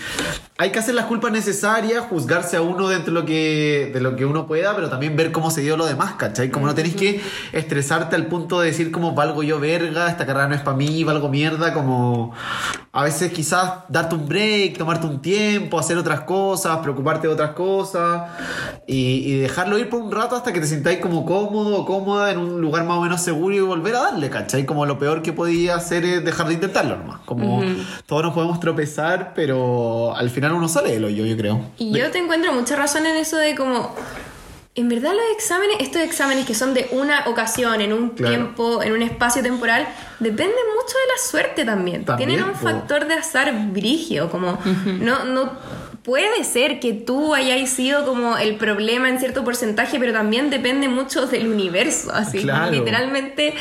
Speaker 3: hay que hacer las culpas necesarias, juzgarse a uno dentro de lo que, de lo que uno pueda, pero también ver cómo se dio lo demás, ¿cachai? Como no tenés que estresarte al punto de decir como valgo yo verga, esta carrera no es para mí, valgo mierda, como a veces quizás darte un break, tomarte un tiempo, hacer otras cosas, preocuparte de otras cosas y, y dejarlo ir por un rato hasta que te sintáis como cómodo o cómoda en un lugar más o menos seguro y volver a darle, ¿cachai? Como lo peor que podía hacer es dejar de intentarlo nomás. Como todos nos podemos tropezar, pero al final uno sale del hoyo, yo creo.
Speaker 4: Y yo te encuentro mucha razón en eso de como. En verdad, los exámenes, estos exámenes que son de una ocasión, en un
Speaker 3: Claro.
Speaker 4: tiempo, en un espacio temporal, dependen mucho de la suerte también.
Speaker 3: También,
Speaker 4: Tienen un
Speaker 3: po.
Speaker 4: factor de azar brigio, como no, no puede ser que tú hayáis sido como el problema en cierto porcentaje, pero también depende mucho del universo. Así,
Speaker 3: Claro.
Speaker 4: literalmente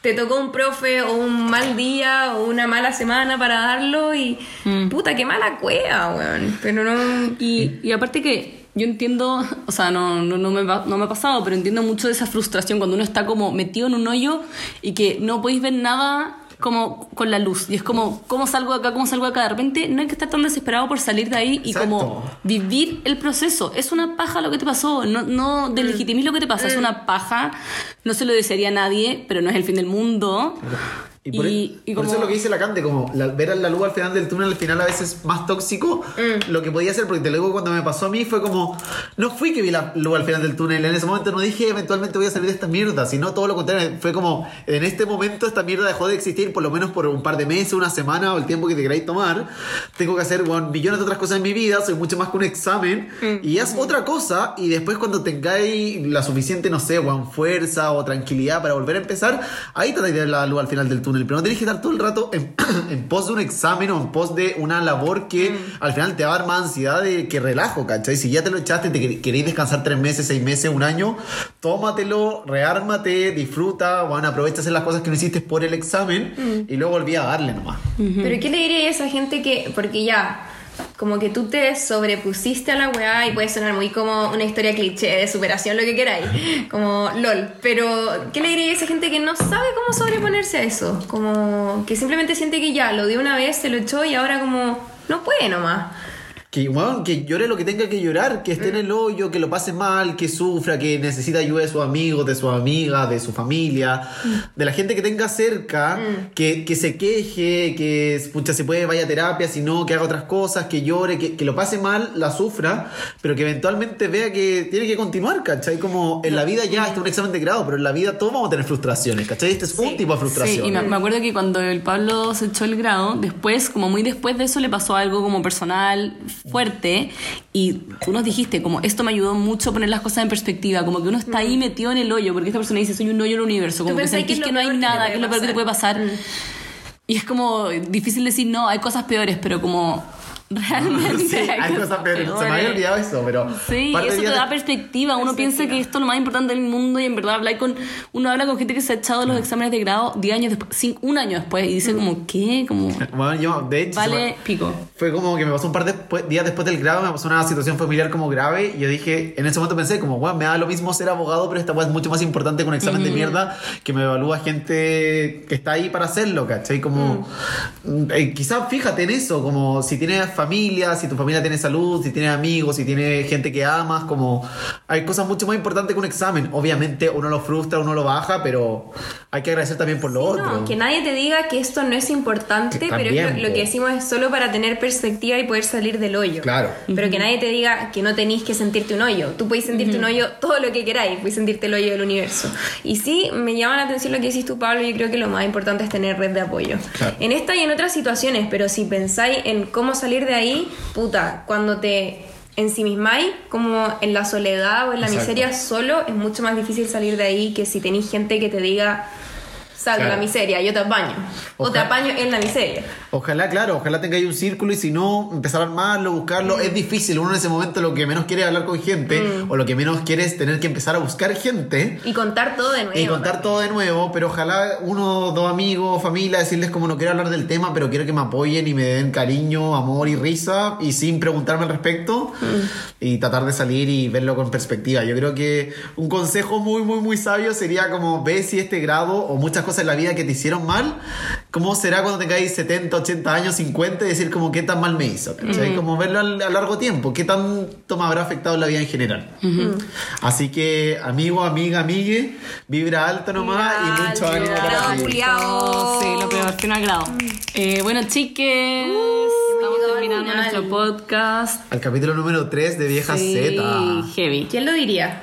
Speaker 4: te tocó un profe o un mal día o una mala semana para darlo y puta, qué mala cueva, weón. Pero no.
Speaker 2: Y, y aparte que yo entiendo, o sea, no, no, no me, va- no me ha pasado, pero entiendo mucho de esa frustración cuando uno está como metido en un hoyo y que no podéis ver nada como con la luz. Y es como, ¿cómo salgo de acá? ¿Cómo salgo de acá? De repente no hay que estar tan desesperado por salir de ahí y
Speaker 3: Exacto.
Speaker 2: como vivir el proceso. Es una paja lo que te pasó. No, no delegitimís lo que te pasa. Es una paja. No se lo desearía a nadie, pero no es el fin del mundo.
Speaker 3: Y por,
Speaker 2: Y- y
Speaker 3: por
Speaker 2: como-
Speaker 3: eso es lo que dice la Cante, como la- ver la luz al final del túnel al final a veces es más tóxico lo que podía ser, porque te lo digo cuando me pasó a mí fue como, no fui que vi la luz al final del túnel, en ese momento no dije eventualmente voy a salir de esta mierda, sino todo lo contrario, fue como, en este momento esta mierda dejó de existir por lo menos por un par de meses, una semana o el tiempo que te queráis tomar, tengo que hacer bueno, millones de otras cosas en mi vida, soy mucho más que un examen y es otra cosa y después cuando tengáis la suficiente, no sé, bueno, fuerza o tranquilidad para volver a empezar, ahí tratáis de ver la luz al final del túnel. Pero no tenéis que estar todo el rato en, <clears throat> en pos de un examen o en pos de una labor que al final te va a dar más ansiedad de que relajo, ¿cachai? Si ya te lo echaste y te quer- queréis descansar tres meses, seis meses, un año, tómatelo, reármate, disfruta, bueno, aprovecha a hacer las cosas que no hiciste por el examen y luego volví a darle nomás.
Speaker 4: Pero ¿qué le diría a esa gente que, porque ya, como que tú te sobrepusiste a la weá y puede sonar muy como una historia cliché de superación, lo que queráis, como lol, pero ¿qué le diría a esa gente que no sabe cómo sobreponerse a eso? Como que simplemente siente que ya, lo dio una vez, se lo echó y ahora como no puede nomás.
Speaker 3: Que, weón, que llore lo que tenga que llorar, que esté en el hoyo, que lo pase mal, que sufra, que necesita ayuda de sus amigos, de sus amigas, de su familia, de la gente que tenga cerca, que, que se queje, que pucha, se puede vaya a terapia, si no, que haga otras cosas, que llore, que, que lo pase mal, la sufra, pero que eventualmente vea que tiene que continuar, ¿cachai? Como en la vida ya está un examen de grado, pero en la vida todos vamos a tener frustraciones, ¿cachai? Este es un tipo de frustración.
Speaker 2: Sí, y me, me acuerdo que cuando el Pablo se echó el grado, después, como muy después de eso, le pasó algo como personal fuerte y tú nos dijiste, como esto me ayudó mucho a poner las cosas en perspectiva, como que uno está ahí metido en el hoyo, porque esta persona dice, soy un hoyo en el universo, como que
Speaker 4: que
Speaker 2: sentís
Speaker 4: es
Speaker 2: que,
Speaker 4: lo
Speaker 2: no hay
Speaker 4: que
Speaker 2: nada, que es lo peor que te puede pasar. Y es como difícil decir, no, hay cosas peores, pero como realmente
Speaker 3: Sí, hay cosas peores. Se me había olvidado eso, pero.
Speaker 2: Sí, eso te da perspectiva. Uno piensa que esto es lo más importante del mundo y en verdad hablar con. Uno habla con gente que se ha echado los exámenes de grado 10 años después, cinco- un año después y dice, como, ¿qué? Como,
Speaker 3: Bueno, yo, de hecho.
Speaker 2: vale
Speaker 3: me-
Speaker 2: pico.
Speaker 3: Fue como que me pasó un par de después- días después del grado, me pasó una situación familiar como grave y yo dije, en ese momento pensé como, bueno, me da lo mismo ser abogado, pero esta es mucho más importante que un examen de mierda que me evalúa gente que está ahí para hacerlo, ¿cachai? Como, eh, quizás fíjate en eso, como si tienes familia, si tu familia tiene salud, si tienes amigos, si tienes gente que amas, como hay cosas mucho más importantes que un examen. Obviamente uno lo frustra, uno lo baja, pero hay que agradecer también por lo otro.
Speaker 4: No, que nadie te diga que esto no es importante,
Speaker 3: Que
Speaker 4: pero es lo-
Speaker 3: también,
Speaker 4: lo,
Speaker 3: po.
Speaker 4: que decimos es solo para tener perspectiva y poder salir del hoyo.
Speaker 3: Claro.
Speaker 4: Pero que nadie te diga que no tenéis que sentirte un hoyo. Tú puedes sentirte un hoyo todo lo que queráis, puedes sentirte el hoyo del universo. Y sí, me llama la atención lo que decís tú, Pablo, yo creo que lo más importante es tener red de apoyo.
Speaker 3: Claro.
Speaker 4: En esta y en otras situaciones, pero si pensáis en cómo salir de ahí, puta, cuando te ensimismáis como en la soledad o en la
Speaker 3: Exacto.
Speaker 4: miseria solo, es mucho más difícil salir de ahí que si tenéis gente que te diga sal de
Speaker 3: Claro.
Speaker 4: la miseria, yo te apaño. O te
Speaker 3: Ojalá-
Speaker 4: apaño en la miseria.
Speaker 3: Ojalá, claro, ojalá tengáis un círculo y si no, empezar a armarlo, buscarlo.
Speaker 4: Mm.
Speaker 3: Es difícil. Uno en ese momento lo que menos quiere es hablar con gente o lo que menos quiere es tener que empezar a buscar gente
Speaker 4: Y contar todo de nuevo.
Speaker 3: y contar todo de nuevo. Pero ojalá uno, dos amigos, familia, decirles como no quiero hablar del tema, pero quiero que me apoyen y me den cariño, amor y risa y sin preguntarme al respecto
Speaker 4: Mm.
Speaker 3: y tratar de salir y verlo con perspectiva. Yo creo que un consejo muy, muy, muy sabio sería como ve si este grado o muchas cosas en la vida que te hicieron mal, ¿cómo será cuando tengáis 70, 80 años, 50 y decir como qué tan mal me hizo? ¿cachai? Como verlo al- a largo tiempo, qué tanto me habrá afectado la vida en general. Así que, amigo, amiga, amigue, vibra alto nomás y mucho ánimo para.
Speaker 2: Sí, lo peor, final grado. Eh, bueno, chiques, estamos
Speaker 4: llegado al
Speaker 2: terminando nuestro podcast.
Speaker 3: Al capítulo número 3 de Vieja
Speaker 2: Sí,
Speaker 3: Z.
Speaker 2: heavy.
Speaker 4: ¿Quién lo diría?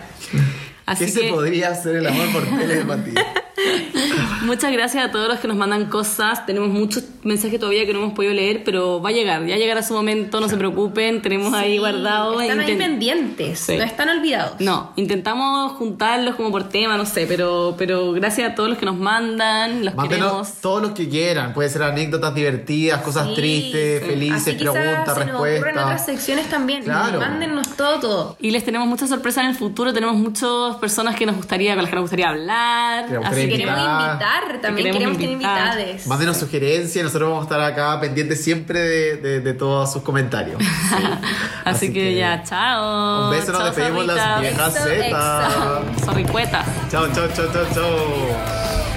Speaker 2: Así
Speaker 3: ¿Qué
Speaker 2: que
Speaker 3: se podría hacer el amor por telepatía? <laughs>
Speaker 2: muchas gracias a todos los que nos mandan cosas. Tenemos muchos mensajes todavía que no hemos podido leer, pero va a llegar, ya llegará su momento, no se preocupen, tenemos ahí guardado.
Speaker 4: Están ahí pendientes,
Speaker 2: Sí.
Speaker 4: no están olvidados.
Speaker 2: No, intentamos juntarlos como por tema, no sé, pero, pero gracias a todos los que nos mandan, los
Speaker 3: Mándenos
Speaker 2: queremos.
Speaker 3: todos los que quieran. Puede ser anécdotas divertidas, cosas
Speaker 4: Sí,
Speaker 3: tristes,
Speaker 4: sí.
Speaker 3: felices, preguntas,
Speaker 4: se nos ocurren otras
Speaker 3: respuestas.
Speaker 4: secciones también.
Speaker 3: Claro.
Speaker 4: Mándennos todo, todo.
Speaker 2: Y les tenemos muchas sorpresas en el futuro, tenemos muchas personas que nos gustaría, con las que nos gustaría hablar.
Speaker 3: Que
Speaker 2: así
Speaker 4: Queremos
Speaker 3: invitar.
Speaker 4: Invitar, también
Speaker 2: Queremos
Speaker 4: queremos, tener
Speaker 2: invitar.
Speaker 4: invitades.
Speaker 3: Mándenos sugerencias, nosotros vamos a estar acá pendientes siempre de, de- de todos sus comentarios. <laughs> Sí.
Speaker 2: Así, que, ya, chao.
Speaker 3: Un beso, nos
Speaker 2: Chao,
Speaker 3: despedimos las viejas
Speaker 4: Beso,
Speaker 3: Z.
Speaker 2: Zorricuetas.
Speaker 3: Chao, chao, chao, chao, chao.